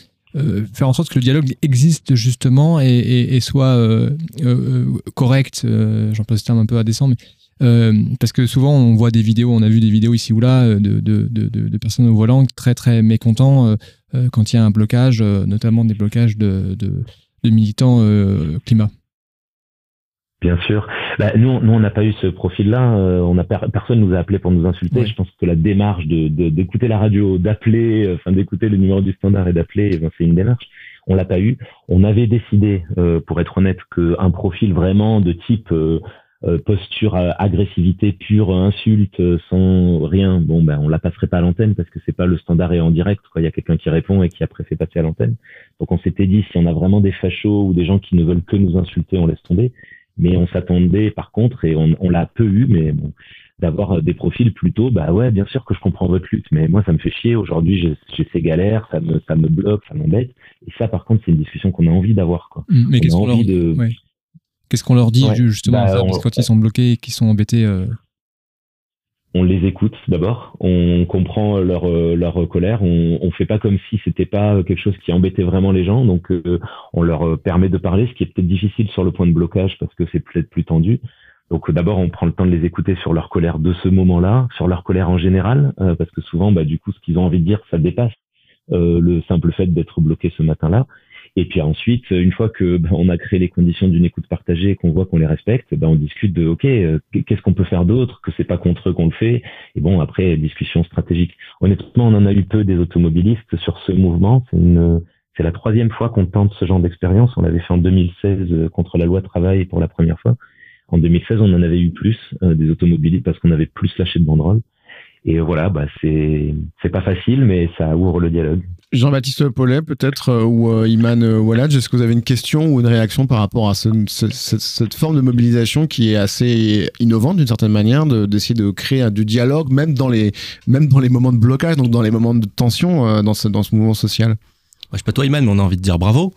faire en sorte que le dialogue existe justement et, soit euh, euh, correct, j'en passe ce terme un peu indécent, mais parce que souvent on voit des vidéos, on a vu des vidéos ici ou là de, de, de, personnes au volant très très mécontents quand il y a un blocage, notamment des blocages de, militants climat. Bien sûr. Bah, nous, nous, on n'a pas eu ce profil-là. Euh, on a personne nous a appelé pour nous insulter. Je pense que la démarche de d'écouter la radio, d'appeler, euh, enfin d'écouter le numéro du standard et d'appeler, eh ben, c'est une démarche. On l'a pas eu. On avait décidé, euh, pour être honnête, qu'un profil vraiment de type posture agressivité pure, insulte, sans rien, bon ben on la passerait pas à l'antenne parce que c'est pas le standard et en direct. Quoi. Il y a quelqu'un qui répond et qui après fait passer à l'antenne. Donc on s'était dit si on a vraiment des fachos ou des gens qui ne veulent que nous insulter, on laisse tomber mais on s'attendait par contre, et on, on l'a peu eu, mais bon, d'avoir des profils plutôt, bah ouais, bien sûr que je comprends votre lutte, mais moi ça me fait chier, aujourd'hui j'ai ces galères, ça me, ça me bloque, ça m'embête, et ça par contre c'est une discussion qu'on a envie d'avoir. Quoi. Mmh, mais qu'est-ce qu'on leur... de... Dit justement bah, quand ils sont bloqués et qu'ils sont embêtés euh on les écoute d'abord, on comprend leur euh, leur colère, on on fait pas comme si c'était pas quelque chose qui embêtait vraiment les gens, donc euh, on leur euh, permet de parler, ce qui est peut-être difficile sur le point de blocage parce que c'est peut-être plus tendu. Donc d'abord on prend le temps de les écouter sur leur colère de ce moment-là, sur leur colère en général, parce que souvent bah du coup ce qu'ils ont envie de dire ça dépasse le simple fait d'être bloqué ce matin-là. Et puis ensuite, une fois que ben, on a créé les conditions d'une écoute partagée et qu'on voit qu'on les respecte, ben, on discute de OK, euh, qu'est-ce qu'on peut faire d'autre, que c'est pas contre eux qu'on le fait. Et bon, après discussion stratégique. Honnêtement, on en a eu peu des automobilistes sur ce mouvement. C'est une c'est la troisième fois qu'on tente ce genre d'expérience. On l'avait fait en 2016 euh, contre la loi travail pour la première fois. En 2016, on en avait eu plus euh, des automobilistes parce qu'on avait plus lâché de banderoles. Et voilà, bah c'est c'est pas facile, mais ça ouvre le dialogue. Jean-Baptiste Paulet, peut-être, euh, ou euh, Iman euh, Walad, est-ce que vous avez une question ou une réaction par rapport à cette forme de mobilisation qui est assez innovante d'une certaine manière, d'essayer de, créer du dialogue, même dans, les, même dans les moments de blocage, donc dans les moments de tension dans, ce, dans ce mouvement social? Je sais pas toi, Iman, mais on a envie de dire bravo.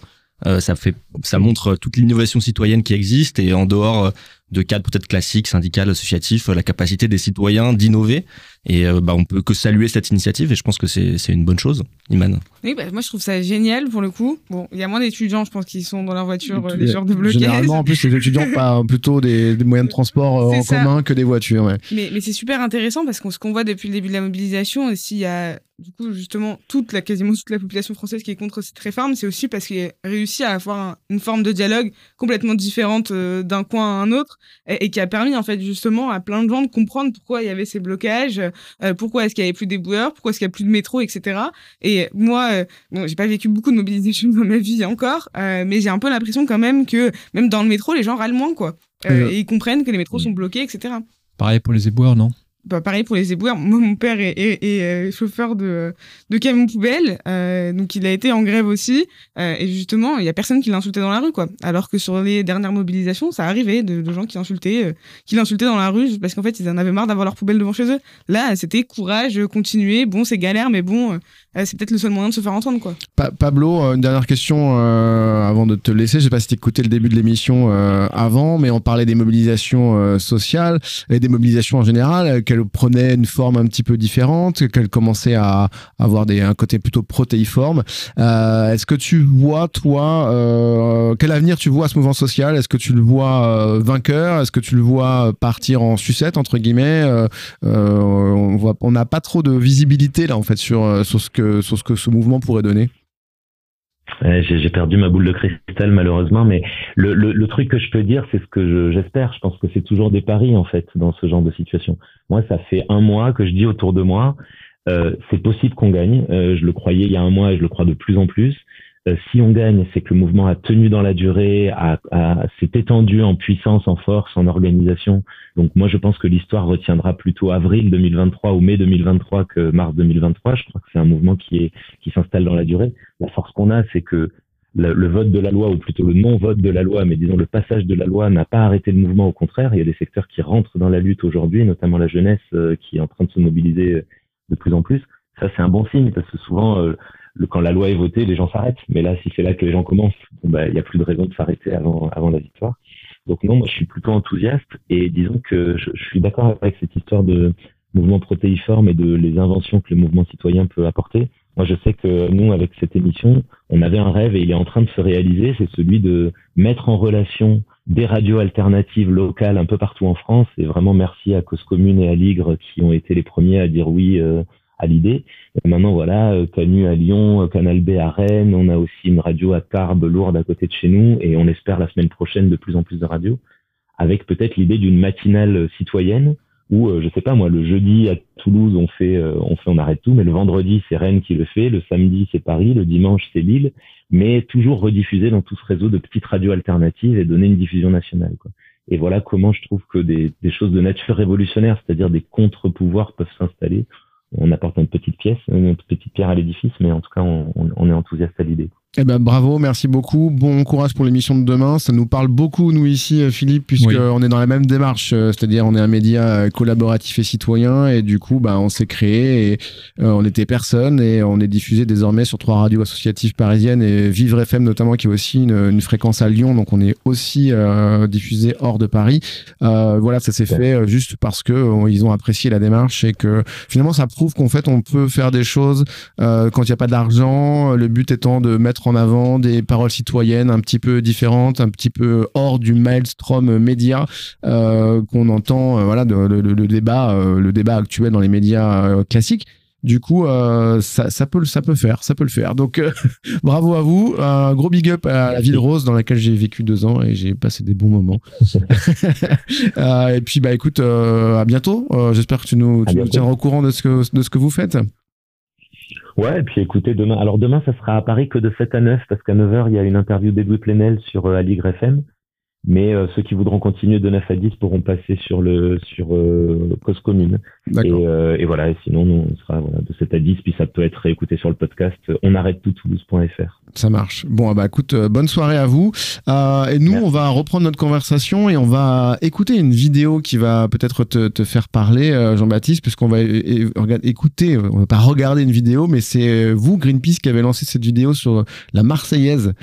ça fait, ça montre toute l'innovation citoyenne qui existe et en dehors de cadre peut-être classique, syndical, associatif, la capacité des citoyens d'innover. Et euh, bah, on peut que saluer cette initiative et je pense que c'est une bonne chose, Iman. Oui, bah, moi je trouve ça génial pour le coup. Bon, il y a moins d'étudiants, je pense, qui sont dans leur voiture, euh, les genres de blocage. Généralement, en plus, les étudiants pas plutôt des, des moyens de transport euh, en commun que des voitures. Ouais. Mais, mais c'est super intéressant parce qu'on ce qu'on voit depuis le début de la mobilisation, s'il y a du coup justement toute la quasiment toute la population française qui est contre cette réforme, c'est aussi parce qu'il a réussi à avoir une forme de dialogue complètement différente d'un coin à un autre et, et, qui a permis en fait justement à plein de gens de comprendre pourquoi il y avait ces blocages, euh, pourquoi est-ce qu'il y avait plus d'éboueurs, pourquoi est-ce qu'il y a plus de métro, etc. Et moi, euh, bon, j'ai pas vécu beaucoup de mobilisation dans ma vie encore, euh, mais j'ai un peu l'impression quand même que même dans le métro, les gens râlent moins, quoi. et ils comprennent que les métros sont bloqués, etc. Pareil pour les éboueurs, non? Bah, pareil pour les éboueurs. Moi, mon père est, est, est chauffeur de, de camion poubelle, euh, donc il a été en grève aussi. Euh, et justement, il y a personne qui l'insultait dans la rue, quoi. Alors que sur les dernières mobilisations, ça arrivait de, de gens qui insultaient, euh, qui l'insultaient dans la rue parce qu'en fait, ils en avaient marre d'avoir leur poubelle devant chez eux. Là, c'était courage, continuer. Bon, c'est galère, mais bon, euh, c'est peut-être le seul moyen de se faire entendre, quoi. Pa Pablo, euh, une dernière question euh, avant de te laisser. Je sais pas si tu écouté le début de l'émission avant, mais on parlait des mobilisations sociales et des mobilisations en général, qu'elles prenaient une forme un petit peu différente, qu'elles commençaient à avoir un côté plutôt protéiforme. Est-ce que tu vois, toi, quel avenir tu vois à ce mouvement social? Est-ce que tu le vois vainqueur? Est-ce que tu le vois partir en sucette, entre guillemets? On n'a pas trop de visibilité, là, en fait, sur ce que sur ce que ce mouvement pourrait donner J'ai perdu ma boule de cristal malheureusement, mais le, truc que je peux dire, c'est ce que j'espère. Je, pense que c'est toujours des paris en fait dans ce genre de situation. Moi, ça fait un mois que je dis autour de moi, euh, c'est possible qu'on gagne. Euh, je le croyais il y a un mois et je le crois de plus en plus. Euh, si on gagne, c'est que le mouvement a tenu dans la durée, a, a s'est étendu en puissance, en force, en organisation. Donc moi, je pense que l'histoire retiendra plutôt avril 2023 ou mai 2023 que mars 2023. Je crois que c'est un mouvement qui est qui s'installe dans la durée. La force qu'on a, c'est que le, le, vote de la loi, ou plutôt le non-vote de la loi, mais disons le passage de la loi n'a pas arrêté le mouvement. Au contraire, il y a des secteurs qui rentrent dans la lutte aujourd'hui, notamment la jeunesse euh, qui est en train de se mobiliser de plus en plus. Ça, c'est un bon signe parce que souvent euh, le, quand la loi est votée, les gens s'arrêtent. Mais là, si c'est là que les gens commencent, bah, il n'y a plus de raison de s'arrêter avant, avant la victoire. Donc non, moi je suis plutôt enthousiaste et disons que je, suis d'accord avec cette histoire de mouvement protéiforme et de les inventions que le mouvement citoyen peut apporter. Moi, je sais que nous, avec cette émission, on avait un rêve et il est en train de se réaliser, c'est celui de mettre en relation des radios alternatives locales un peu partout en France. Et vraiment merci à Cause Commune et à Ligre qui ont été les premiers à dire oui euh, à l'idée. Maintenant, voilà, euh, Canu à Lyon, euh, Canal B à Rennes, on a aussi une radio à Tarbes, lourde à côté de chez nous, et on espère la semaine prochaine de plus en plus de radios, avec peut-être l'idée d'une matinale citoyenne, où, euh, je sais pas moi, le jeudi à Toulouse, on fait, on fait, on arrête tout, mais le vendredi, c'est Rennes qui le fait, le samedi, c'est Paris, le dimanche, c'est Lille, mais toujours rediffusé dans tout ce réseau de petites radios alternatives et donner une diffusion nationale, quoi. Et voilà comment je trouve que des, des choses de nature révolutionnaire, c'est-à-dire des contre-pouvoirs peuvent s'installer on apporte une petite pièce, une petite pierre à l'édifice, mais en tout cas, on, on est enthousiaste à l'idée. Eh ben bravo, merci beaucoup. Bon courage pour l'émission de demain. Ça nous parle beaucoup nous ici, euh, Philippe, puisque oui. on est dans la même démarche, euh, c'est-à-dire on est un média euh, collaboratif et citoyen, et du coup, bah on s'est créé et euh, on était personne et on est diffusé désormais sur trois radios associatives parisiennes et Vivre FM notamment qui est aussi une, une fréquence à Lyon, donc on est aussi euh, diffusé hors de Paris. voilà, ça s'est fait juste parce que ils ont apprécié la démarche et que finalement ça prouve qu'en fait on peut faire des choses quand il n'y a pas d'argent. Le but étant de mettre en avant des paroles citoyennes un petit peu différentes, un petit peu hors du maelstrom média euh, qu'on entend, euh, voilà, le, débat, euh, le débat actuel dans les médias classiques. Du coup, euh, ça, ça, peut, ça peut faire, ça peut le faire. Donc, euh, bravo à vous. Un gros big up à la ville rose dans laquelle j'ai vécu deux ans et j'ai passé des bons moments. euh, et puis, bah, écoute, à bientôt. J'espère que tu nous, tu nous tiendras au courant de ce que, de ce que vous faites. Ouais, et puis écoutez, demain, alors demain, ça sera à Paris que de 7 à 9, parce qu'à 9h, il y a une interview d'Edoui Plenel sur euh, FM. Mais euh, ceux qui voudront continuer de 9 à 10 pourront passer sur le sur euh, Cause Commune. Et, euh, et, voilà, et sinon, nous, on sera voilà, de 7 à 10, puis ça peut être réécouté sur le podcast on arrête tout toulouse.fr. Ça marche. Bon, bah écoute, euh, bonne soirée à vous. Euh, et nous, Merci. on va reprendre notre conversation et on va écouter une vidéo qui va peut-être te, te, faire parler, euh, Jean-Baptiste, puisqu'on va écouter, on va pas regarder une vidéo, mais c'est vous, Greenpeace, qui avez lancé cette vidéo sur la Marseillaise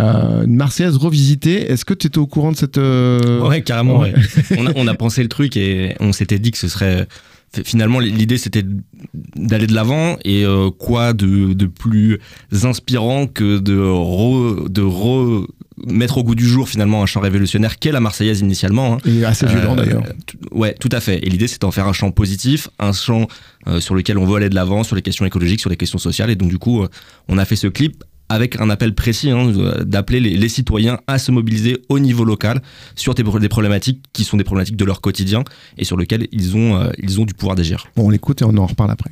Euh, une Marseillaise revisitée. Est-ce que tu étais au courant de cette. euh, Ouais, carrément. Ouais. ouais. on, a, on a pensé le truc et on s'était dit que ce serait. Finalement, l'idée c'était d'aller de l'avant et euh, quoi de, de plus inspirant que de, re- de re- mettre au goût du jour finalement un chant révolutionnaire qu'est la Marseillaise initialement. hein. Et assez violent Euh, d'ailleurs. Ouais, tout à fait. Et l'idée, c'est d'en faire un champ positif, un champ euh, sur lequel on veut aller de l'avant, sur les questions écologiques, sur les questions sociales. Et donc, du coup, euh, on a fait ce clip avec un appel précis hein, euh, d'appeler les, les citoyens à se mobiliser au niveau local sur des problématiques qui sont des problématiques de leur quotidien et sur lesquelles ils ont, euh, ils ont du pouvoir d'agir. Bon, on l'écoute et on en reparle après.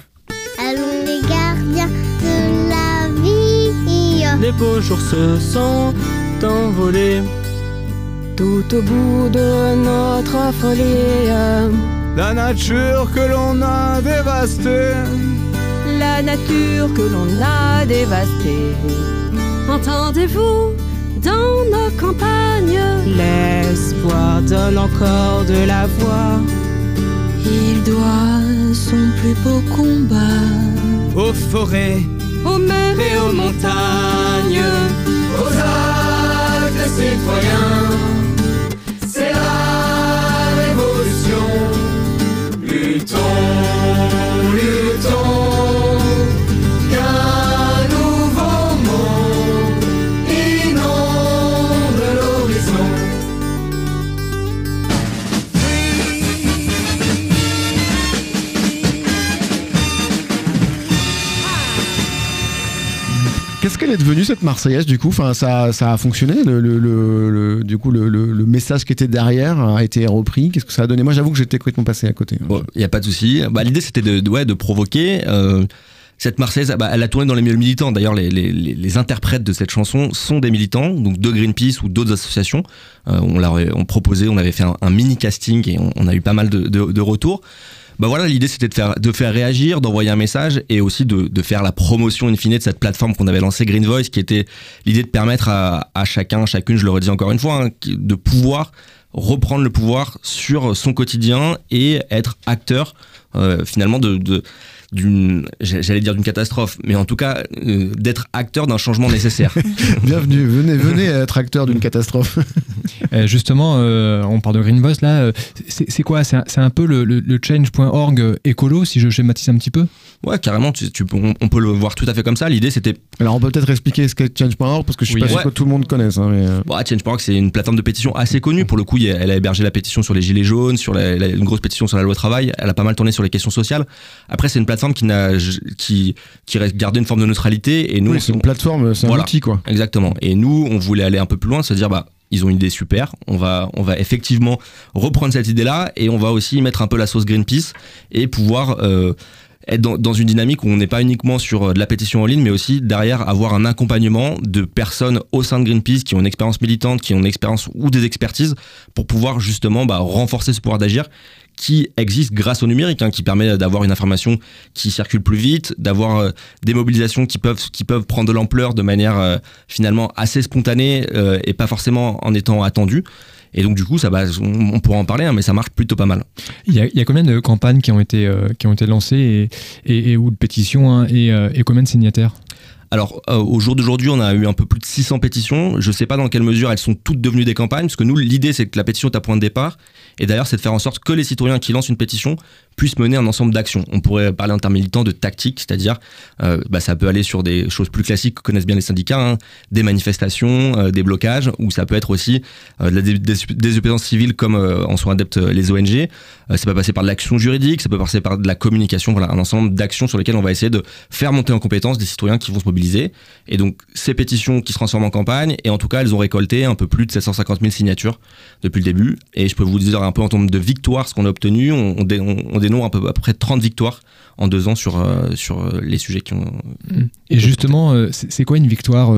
Allons les gardiens de la vie. Les beaux jours se sont envolés. Tout au bout de notre folie. La nature que l'on a dévastée. La nature que l'on a dévastée. Entendez-vous dans nos campagnes? L'espoir donne encore de la voix. Il doit son plus beau combat Aux forêts, aux mers Et aux montagnes. aux actes citoyens. C'est la révolution. Luttons. Qu'est-ce qu'elle est devenue cette Marseillaise du coup enfin, ça, ça a fonctionné le, Du coup, le, message qui était derrière a été repris. Qu'est-ce que ça a donné? Moi, j'avoue que j'étais complètement passé à côté. Il n'y a pas de souci. Bah, L'idée, c'était de, ouais, de provoquer. euh, cette Marseillaise, bah, elle a tourné dans les milieux militants. D'ailleurs, les, interprètes de cette chanson sont des militants, donc de Greenpeace ou d'autres associations. Euh, on on proposé, on avait fait un, mini casting et on, a eu pas mal de- de retours. Bah voilà, l'idée c'était de faire, de faire réagir, d'envoyer un message et aussi de, de faire la promotion in fine de cette plateforme qu'on avait lancée Green Voice, qui était l'idée de permettre à, à chacun, chacune, je le redis encore une fois, hein, de pouvoir reprendre le pouvoir sur son quotidien et être acteur euh, finalement de, de- d'une j'allais dire d'une catastrophe mais en tout cas euh, d'être acteur d'un changement nécessaire Bienvenue, venez, venez être acteur d'une catastrophe. Euh, justement, euh, on parle de Green Voice là. c'est quoi? C'est un, c'est un peu le, le- le change.org écolo, si je schématise un petit peu? Ouais carrément tu, tu on, on peut le voir tout à fait comme ça l'idée c'était Alors, on peut peut-être expliquer ce qu'est Change.org parce que je suis Oui. pas sûr Ouais. que tout le monde connaisse. hein, mais, euh, Bon, ah, Change.org, c'est une plateforme de pétition assez connue. Pour le coup, elle a hébergé la pétition sur les gilets jaunes, sur la- la- une grosse pétition sur la loi travail. Elle a pas mal tourné sur les questions sociales. Après, c'est une plateforme qui n'a, qui, qui reste une forme de neutralité. Et nous, oui, c'est une plateforme, c'est un outil quoi. Exactement. Et nous, on voulait aller un peu plus loin, se dire, bah, ils ont une idée super. On va, on va effectivement reprendre cette idée-là et on va aussi mettre un peu la sauce Greenpeace et pouvoir euh, être dans, dans une dynamique où on n'est pas uniquement sur euh, de la pétition en ligne, mais aussi derrière avoir un accompagnement de personnes au sein de Greenpeace qui ont une expérience militante, qui ont une expérience ou des expertises pour pouvoir justement bah, renforcer ce pouvoir d'agir qui existe grâce au numérique, hein, qui permet d'avoir une information qui circule plus vite, d'avoir euh, des mobilisations qui peuvent, qui peuvent prendre de l'ampleur de manière euh, finalement assez spontanée euh, et pas forcément en étant attendue. Et donc du coup, ça, bah, on, on pourra en parler, hein, mais ça marche plutôt pas mal. Il y, a, il y a combien de campagnes qui ont été, euh, qui ont été lancées et, et- et- ou de pétitions hein, et, euh, et combien de signataires? Alors, euh, au jour d'aujourd'hui, on a eu un peu plus de 600 pétitions. Je sais pas dans quelle mesure elles sont toutes devenues des campagnes, parce que nous, l'idée, c'est que la pétition est à point de départ. Et d'ailleurs, c'est de faire en sorte que les citoyens qui lancent une pétition puissent mener un ensemble d'actions. On pourrait parler en termes militants de tactique, c'est-à-dire, euh, bah, ça peut aller sur des choses plus classiques que connaissent bien les syndicats, hein, des manifestations, euh, des blocages, ou ça peut être aussi euh, de la dé- dé- désobéissance civile comme en sont adeptes les ONG. Ça peut passer par de l'action juridique, ça peut passer par de la communication, voilà, un ensemble d'actions sur lesquelles on va essayer de faire monter en compétence des citoyens qui vont se mobiliser. Et donc, ces pétitions qui se transforment en campagne, et en tout cas, elles ont récolté un peu plus de 750 000 signatures depuis le début. Et je peux vous dire un peu en termes de victoires ce qu'on a obtenu. Dénombre à peu, à peu près 30 victoires en deux ans sur, euh, sur euh, les sujets qui ont. Et justement, euh, c'est quoi une victoire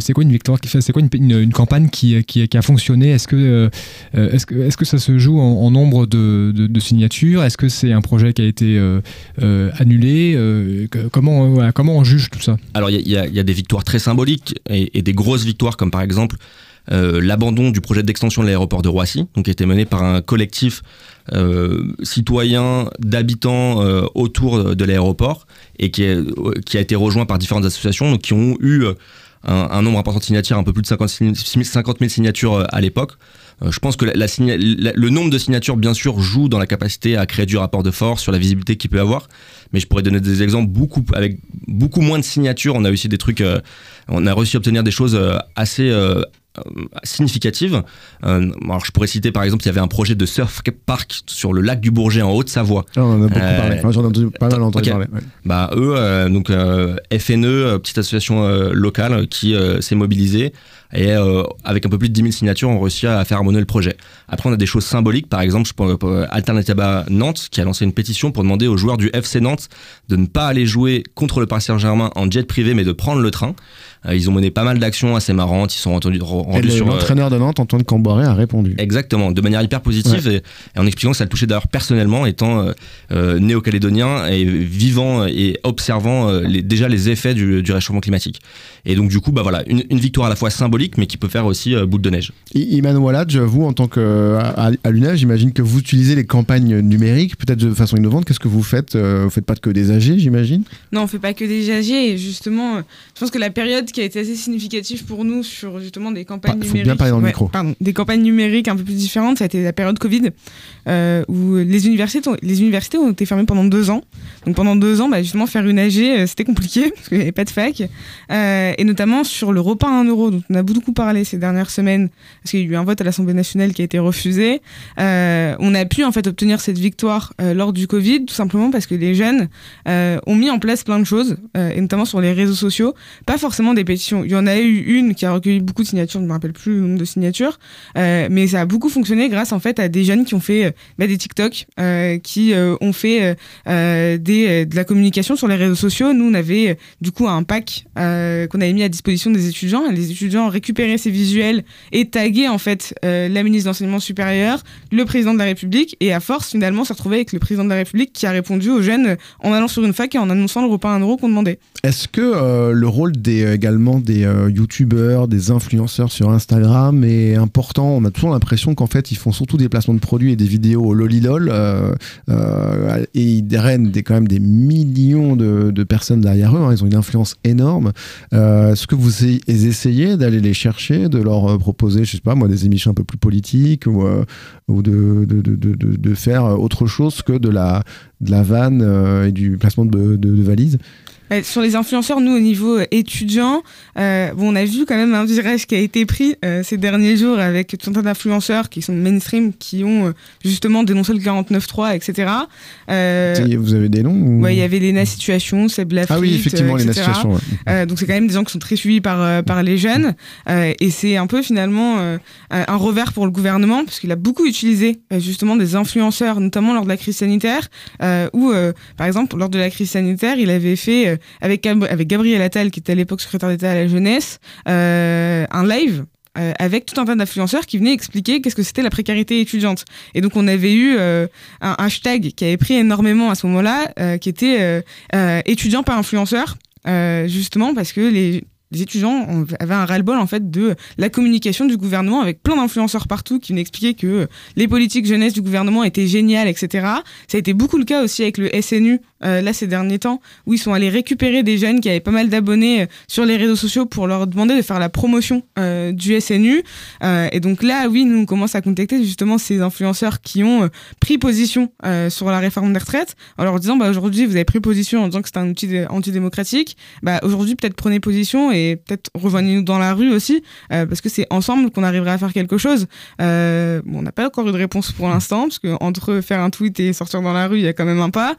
C'est quoi une victoire C'est quoi une, une- une campagne qui, qui, qui a fonctionné? Est-ce que, est-ce que, est-ce que ça se joue en, en nombre de, de- de signatures? Est-ce que c'est un projet qui a été euh, annulé? Comment, voilà, comment on juge tout ça? Alors, il y y, y a des victoires très symboliques et, et des grosses victoires, comme par exemple euh, l'abandon du projet d'extension de l'aéroport de Roissy, donc qui a été mené par un collectif citoyen d'habitants euh, autour de l'aéroport et qui, est- qui a été rejoint par différentes associations donc, qui ont eu euh, un, nombre important de signatures, un peu plus de 50, 50 000 signatures euh, à l'époque. Euh, je pense que le nombre de signatures, bien sûr, joue dans la capacité à créer du rapport de force, sur la visibilité qu'il peut avoir. Mais je pourrais donner des exemples beaucoup avec beaucoup moins de signatures. On a réussi des trucs, euh, on a réussi à obtenir des choses euh, assez euh, significatives. Euh, alors je pourrais citer par exemple, il y avait un projet de surf park sur le lac du Bourget en Haute-Savoie. Ah, on en a beaucoup Euh, parlé. Enfin, J'en ai entendu, pas mal entendu ok. parler. ouais. Bah eux, donc FNE, petite association locale qui s'est mobilisée et euh, avec un peu plus de 10 000 signatures, on réussit à faire harmonier le projet. Après, on a des choses symboliques, par exemple, je pense Alternativa Nantes qui a lancé une pétition pour demander aux joueurs du FC Nantes de ne pas aller jouer contre le Paris Saint-Germain en jet privé, mais de prendre le train. Euh, ils ont mené pas mal d'actions assez marrantes, ils sont rendus, Et rendus sur euh, l'entraîneur de Nantes, Antoine Camboré, a répondu. Exactement, de manière hyper positive et, et en expliquant que ça le touchait d'ailleurs personnellement, étant euh, euh, néo-calédonien et vivant et observant euh, les- déjà les effets du, du réchauffement climatique. Et donc du coup, bah voilà, une, une victoire à la fois symbolique, mais qui peut faire aussi euh, boule de neige. I- Iman Walad, vous, en tant que à, j'imagine que vous utilisez les campagnes numériques, peut-être de façon innovante. Qu'est-ce que vous faites Vous faites pas que des AG, j'imagine? Non, on fait pas que des AG. Justement, je pense que la période qui a été assez significative pour nous sur justement des campagnes faut numériques. bien parler dans le ouais, micro. Pardon, des campagnes numériques un peu plus différentes, ça a été la période Covid, euh, où les universités, ont, les universités ont été fermées pendant deux ans. Donc pendant deux ans, bah, justement, faire une AG, euh, c'était compliqué, parce qu'il n'y avait pas de fac. Euh, et notamment sur le repas à 1 euro, dont on a beaucoup parlé ces dernières semaines, parce qu'il y a eu un vote à l'Assemblée nationale qui a été refusé. On a pu en fait obtenir cette victoire lors du Covid, tout simplement parce que les jeunes ont mis en place plein de choses, et notamment sur les réseaux sociaux. Pas forcément pétitions. Il y en a eu une qui a recueilli beaucoup de signatures, je ne me rappelle plus le nombre de signatures, euh, mais ça a beaucoup fonctionné grâce en fait à des jeunes qui ont fait euh, bah, des TikTok, euh, qui ont fait de la communication sur les réseaux sociaux. Nous, on avait du coup un pack qu'on avait mis à disposition des étudiants. Les étudiants récupéraient ces visuels et taguaient en fait la ministre de l'enseignement supérieur, le président de la République, et à force finalement se retrouver avec le président de la République qui a répondu aux jeunes en allant sur une fac et en annonçant le repas à 1 euro qu'on demandait. Est-ce que le rôle des, également des euh, youtubeurs, des influenceurs sur Instagram est important On a toujours l'impression qu'en fait, ils font surtout des placements de produits et des vidéos au lolilol euh, euh, et ils drainent des, quand même des millions de, personnes derrière eux. hein. Ils ont une influence énorme. Euh, Est-ce que vous essayez- d'aller les chercher, de leur proposer, je sais pas moi, des émissions un peu plus politiques ou, de, faire autre chose que de la, vanne et du placement de valises? Ouais, sur les influenceurs, nous, au niveau euh, étudiant, euh, bon, on a vu quand même un virage qui a été pris euh, ces derniers jours avec tout un tas d'influenceurs qui sont mainstream, qui ont euh, justement dénoncé le 49.3, etc. Vous avez des noms ou- Ouais, il y avait Lena Situation, Seb Lafrite, Ah oui, effectivement, Lena. Situation, ouais. Donc c'est quand même des gens qui sont très suivis par, par les jeunes. Et c'est un peu finalement un revers pour le gouvernement, parce qu'il a beaucoup utilisé justement des influenceurs, notamment lors de la crise sanitaire, où par exemple lors de la crise sanitaire, il avait fait avec, Gab- avec Gabriel Attal, qui était à l'époque secrétaire d'État à la jeunesse, euh, un live euh, avec tout un tas d'influenceurs qui venaient expliquer qu'est-ce que c'était la précarité étudiante. Et donc on avait eu euh, un hashtag qui avait pris énormément à ce moment-là, euh, qui était euh, euh, étudiant par influenceur, euh, justement parce que les étudiants avaient un ras-le-bol en fait de la communication du gouvernement avec plein d'influenceurs partout qui venaient expliquer que les politiques jeunesse du gouvernement étaient géniales, etc. Ça a été beaucoup le cas aussi avec le SNU euh, là ces derniers temps où ils sont allés récupérer des jeunes qui avaient pas mal d'abonnés euh, sur les réseaux sociaux pour leur demander de faire la promotion euh, du SNU. Et donc là, oui, nous on commence à contacter justement ces influenceurs qui ont pris position sur la réforme des retraites en leur disant bah, aujourd'hui vous avez pris position en disant que c'est un outil dé- antidémocratique. Bah, aujourd'hui peut-être prenez position et peut-être rejoignez-nous dans la rue aussi parce que c'est ensemble qu'on arrivera à faire quelque chose. Bon, on n'a pas encore eu de réponse pour l'instant parce que entre faire un tweet et sortir dans la rue, il y a quand même un pas.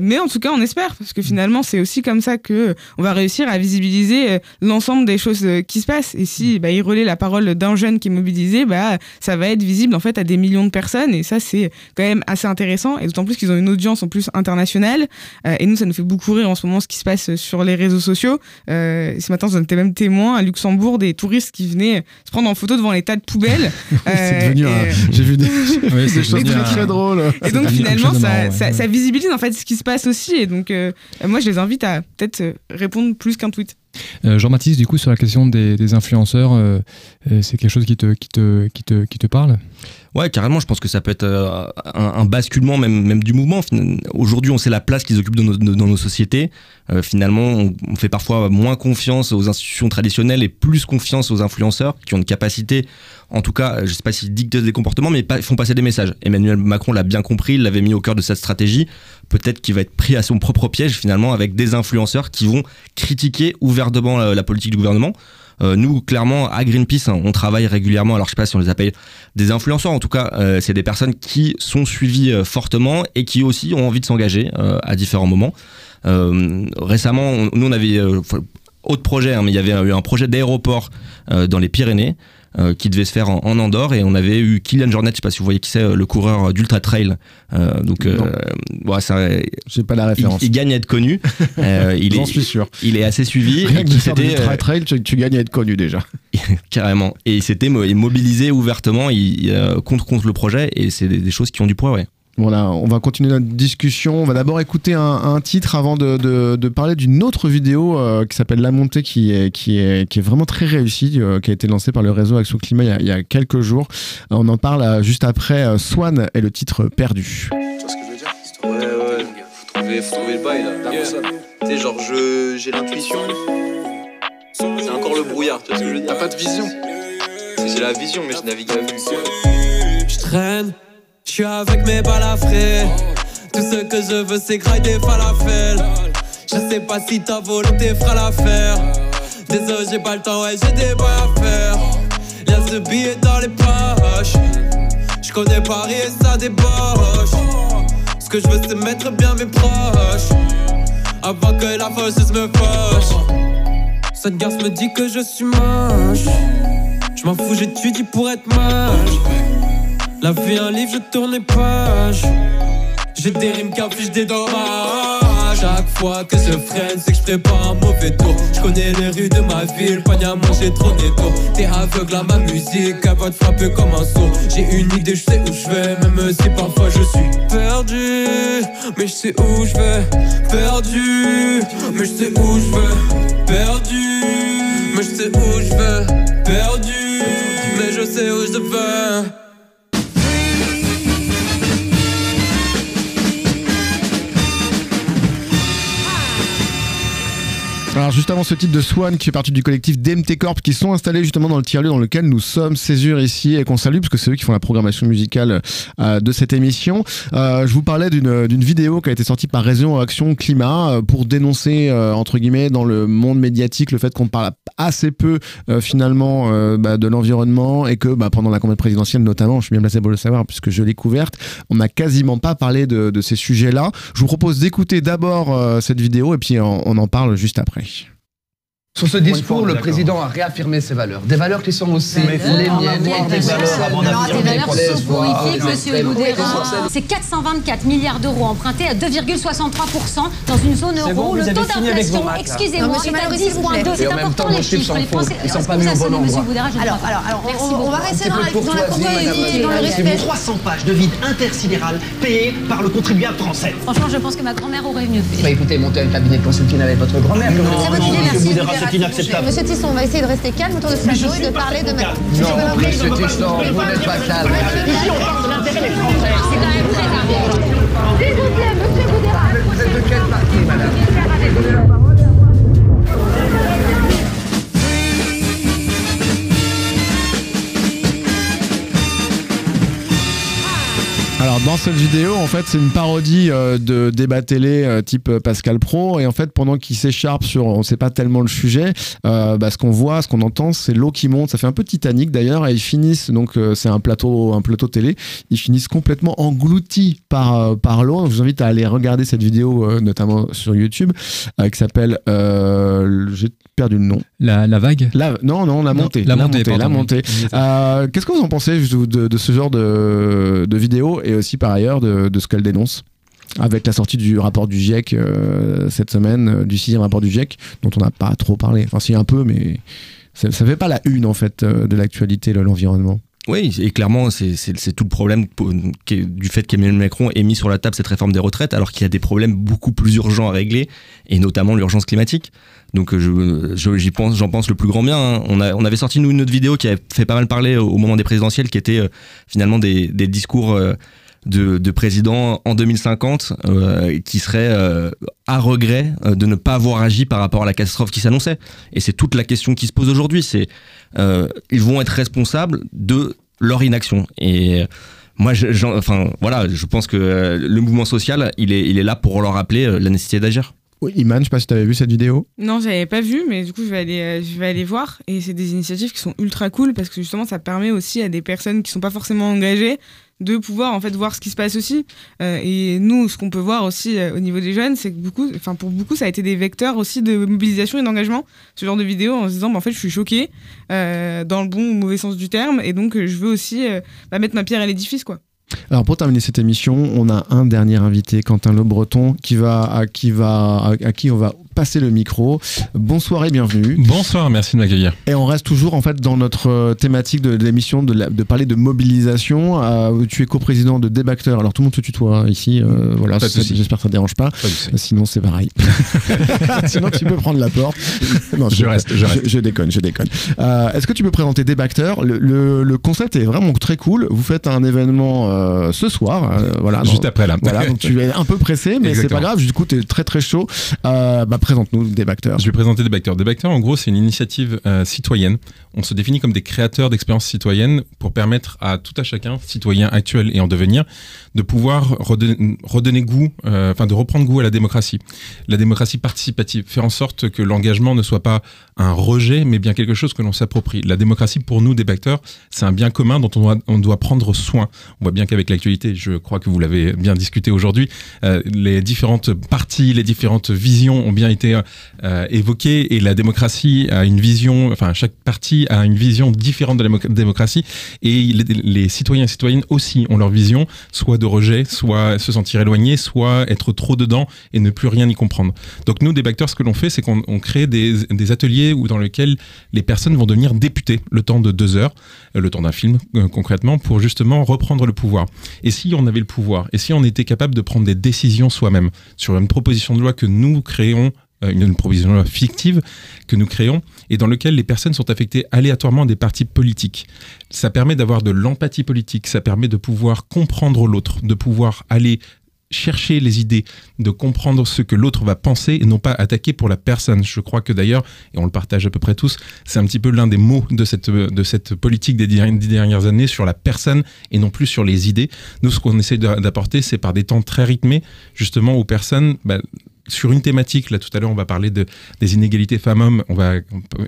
Mais en tout cas, on espère parce que finalement, c'est aussi comme ça que on va réussir à visibiliser euh, l'ensemble des choses euh, qui se passent. Et si bah, il relaie la parole d'un jeune qui est mobilisé, bah ça va être visible en fait à des millions de personnes. Et ça, c'est quand même assez intéressant. Et d'autant plus qu'ils ont une audience en plus internationale. Euh, et nous, ça nous fait beaucoup rire en ce moment ce qui se passe sur les réseaux sociaux. Euh, ce matin, j'en étais même témoin à Luxembourg des touristes qui venaient se prendre en photo devant les tas de poubelles. c'est devenu Euh, un- J'ai vu des, Oui, c'est très très drôles. et donc finalement, ça, ouais. ça, ça visibilise en fait ce qui se passe aussi. Et donc, euh, moi, je les invite à peut-être euh, répondre plus qu'un tweet. Euh, Jean-Baptiste, du coup, sur la question des, des influenceurs, euh, euh, c'est quelque chose qui te, qui te, qui te, qui te parle? Ouais, carrément, je pense que ça peut être euh, un, un basculement même, même du mouvement. Aujourd'hui, on sait la place qu'ils occupent dans nos, dans nos sociétés. Euh, finalement, on, on fait parfois moins confiance aux institutions traditionnelles et plus confiance aux influenceurs qui ont une capacité, en tout cas, je sais pas s'ils dictent des comportements, mais pas- font passer des messages. Emmanuel Macron l'a bien compris, il l'avait mis au cœur de cette stratégie. Peut-être qu'il va être pris à son propre piège finalement avec des influenceurs qui vont critiquer ouvertement la, politique du gouvernement. Euh, nous, clairement, à Greenpeace, hein, on travaille régulièrement. Alors, je sais pas si on les appelle des influenceurs. En tout cas, euh, c'est des personnes qui sont suivies euh, fortement et qui aussi ont envie de s'engager à différents moments. Récemment, nous, on avait autre projet, hein, mais il y avait eu un projet d'aéroport dans les Pyrénées. Euh, qui devait se faire en, en Andorre et on avait eu Kylian Jornet, je sais pas si vous voyez qui c'est, euh, le coureur d'ultra trail. Euh, donc, euh, ouais, ça, j'ai pas la référence. Il, il gagne à être connu. Euh, il J'en est, suis sûr. Il est assez suivi. Rien que C'était, euh, trail, tu, tu gagnes à être connu déjà. Carrément. Et il s'était mo- mobilisé ouvertement il, euh, contre, contre le projet et c'est des, des choses qui ont du poids, ouais. Voilà, on va continuer notre discussion. On va d'abord écouter un, un titre avant de, de- de parler d'une autre vidéo euh, qui s'appelle La Montée, qui est, qui est, qui est vraiment très réussie, euh, qui a été lancée par le réseau Action Climat il y a, il y a quelques jours. Euh, on en parle euh, juste après. euh, Swan et le titre Perdu. Ouais, ouais. Faut trouver, faut trouver le bail là. T'as ça? Tu sais, genre, je, j'ai l'intuition. C'est encore le brouillard, tu vois ce que je veux dire? T'as pas de vision Si j'ai la vision, mais je navigue à vue. Je traîne, je suis avec mes balafrés. Tout ce que je veux, c'est grailler des falafels. Je sais pas si ta volonté fera l'affaire. Désolé, j'ai pas le temps, ouais, j'ai des bails à faire. Y'a ce billet dans les poches. Je connais Paris et ça débauche. Ce que je veux, c'est mettre bien mes proches. Avant que la faucheuse me fauche. Cette garce me dit que je suis moche. Je m'en fous, j'étudie pour être moche. La vie un livre, je tourne les pages. J'ai des rimes qui affichent des dommages. Chaque fois que je freine, c'est que je prépare un mauvais tour. Je connais les rues de ma ville, pas à manger trop netto. T'es aveugle à ma musique, elle va te frapper comme un sourd. J'ai une idée, je sais où je vais, même si parfois je suis perdu. Mais je sais où je vais, perdu. Mais je sais où je vais, perdu. Mais je sais où je vais, perdu. Mais je sais où je vais. Alors juste avant ce titre de Swan qui fait partie du collectif DMT Corp qui sont installés justement dans le tiers-lieu dans lequel nous sommes Césure ici et qu'on salue parce que c'est eux qui font la programmation musicale euh, de cette émission. Euh, je vous parlais d'une vidéo qui a été sortie par Réseau Action Climat euh, pour dénoncer euh, entre guillemets dans le monde médiatique le fait qu'on parle assez peu euh, finalement euh, bah, de l'environnement et que bah, pendant la campagne présidentielle notamment, je suis bien placé pour le savoir puisque je l'ai couverte, on n'a quasiment pas parlé de, de ces sujets-là. Je vous propose d'écouter d'abord cette vidéo et puis on en parle juste après. English. Sur ce discours, le président a réaffirmé ses valeurs. Des valeurs qui sont aussi Mais faut les en miennes des des valeurs d'affirmer soporifiques, monsieur. C'est 424 milliards d'euros empruntés à 2,63% dans une zone C'est euro le taux d'inflation, excusez-moi, est à Mallory, s'il vous plaît. 10,2. Et C'est important les chiffres. Ils sont pas que mis vous au bon endroit. Alors, on- va rester dans la- courtoisie, dans le respect. 300 pages de vide intersidéral payées par le contribuable français. Franchement, je pense que ma grand-mère aurait mieux fait. Bah écoutez, montez un cabinet de consulting avec votre grand-mère. Bonne non, idée, merci. C'est inacceptable. Monsieur Tisson, on va essayer de rester calme autour de ce plateau et de parler de très ma... calme. Non, monsieur Tisson, vous n'êtes pas calme. Ici, on parle de l'intérêt des Français. C'est quand même très important. S'il vous plaît, monsieur Boudéra. Vous êtes de quel parti, madame Alors dans cette vidéo, en fait, c'est une parodie euh, de débat télé euh, type euh, Pascal Pro, et en fait, pendant qu'il s'écharpe sur, on sait pas tellement le sujet, euh, bah, ce qu'on voit, ce qu'on entend, c'est l'eau qui monte. Ça fait un peu Titanic d'ailleurs, et ils finissent donc c'est un plateau, un plateau télé, ils finissent complètement engloutis par par l'eau. Je vous invite à aller regarder cette vidéo, notamment sur YouTube, qui s'appelle, j'ai perdu le nom. La, la vague? La, non, non, la Non, montée. la montée, la pardon, montée. oui. Qu'est-ce que vous en pensez de, de- de ce genre de, de vidéo? Et aussi par ailleurs de, ce qu'elle dénonce avec la sortie du rapport du GIEC euh, cette semaine, euh, du sixième rapport du GIEC, dont on n'a pas trop parlé. Enfin, si un peu, mais ça, ça fait pas la une en fait euh, de l'actualité, l'environnement. Oui, et clairement, c'est- tout le problème du fait qu'Emmanuel Macron ait mis sur la table cette réforme des retraites, alors qu'il y a des problèmes beaucoup plus urgents à régler, et notamment l'urgence climatique. Donc je- je- j'y pense, j'en pense le plus grand bien. hein. On, avait sorti nous une autre vidéo qui avait fait pas mal parler au, moment des présidentielles, qui était finalement des, discours de, de présidents en 2050 euh, qui seraient euh, à regret euh, de ne pas avoir agi par rapport à la catastrophe qui s'annonçait. Et c'est toute la question qui se pose aujourd'hui. C'est euh, ils vont être responsables de leur inaction. Et moi, je, enfin voilà, je pense que le mouvement social, il est, il est là pour leur rappeler la nécessité d'agir. Oui, Iman, je sais pas si tu avais vu cette vidéo. Non, j'avais pas vu, mais du coup, je vais aller, euh, je vais aller voir. Et c'est des initiatives qui sont ultra cool parce que justement, ça permet aussi à des personnes qui sont pas forcément engagées de pouvoir en fait voir ce qui se passe aussi. Euh, et nous, ce qu'on peut voir aussi euh, au niveau des jeunes, c'est que beaucoup, enfin pour beaucoup, ça a été des vecteurs aussi de mobilisation et d'engagement. Ce genre de vidéo en se disant, bah, en fait, je suis choqué euh, dans le bon ou mauvais sens du terme, et donc je veux aussi bah, mettre ma pierre à l'édifice, quoi. Alors pour terminer cette émission, on a un dernier invité, Quentin Le Breton, qui va, qui va, à qui on va passer le micro. Bonsoir et bienvenue. Bonsoir, merci de m'accueillir. Et on reste toujours en fait dans notre euh, thématique de, de l'émission de, parler de mobilisation. Euh, tu es coprésident de Débacteur. Alors tout le monde se tutoie ici. euh, voilà, j'espère que ça ne dérange pas. Sinon c'est pareil. Sinon tu peux prendre la porte. Non, Je reste, je reste. Je, déconne, je déconne. Euh, Est-ce que tu peux présenter Débacteur le, le, le concept est vraiment très cool. Vous faites un événement ce soir. voilà, Juste dans- après, là. Voilà, donc tu es un peu pressé, mais c'est pas grave. Du coup, tu es très très chaud. Bah, présente-nous Débacteur. Je vais présenter Débacteur. Débacteur, en gros, c'est une initiative euh, citoyenne. On se définit comme des créateurs d'expériences citoyennes pour permettre à tout à chacun, citoyen actuel et en devenir, de pouvoir redonner, goût, euh, enfin de reprendre goût à la démocratie. La démocratie participative, faire en sorte que l'engagement ne soit pas un rejet, mais bien quelque chose que l'on s'approprie. La démocratie, pour nous, Débacteur, c'est un bien commun dont on doit, on doit prendre soin. On voit bien qu'avec l'actualité, je crois que vous l'avez bien discuté aujourd'hui, euh, les différentes parties, les différentes visions ont bien été euh, évoquées et la démocratie a une vision, enfin chaque parti a une vision différente de la démo- démocratie et les, citoyens et citoyennes aussi ont leur vision, soit de rejet, soit se sentir éloigné, soit être trop dedans et ne plus rien y comprendre. Donc nous, des ce que l'on fait, c'est qu'on on crée des, ateliers où, dans lesquels les personnes vont devenir députés le temps de deux heures, euh, le temps d'un film euh, concrètement, pour justement reprendre le pouvoir. Et si on avait le pouvoir, et si on était capable de prendre des décisions soi-même sur une proposition de loi que nous créons euh, une, une proposition de loi fictive que nous créons et dans lequel les personnes sont affectées aléatoirement des partis politiques. Ça permet d'avoir de l'empathie politique, ça permet de pouvoir comprendre l'autre, de pouvoir aller chercher les idées, de comprendre ce que l'autre va penser et non pas attaquer pour la personne. Je crois que d'ailleurs, et on le partage à peu près tous, c'est un petit peu l'un des mots de cette, de cette politique des dernières années sur la personne et non plus sur les idées. Nous, ce qu'on essaie d'apporter, c'est par des temps très rythmés, justement, aux personnes... bah, sur une thématique, là tout à l'heure on va parler de, des inégalités femmes-hommes, on va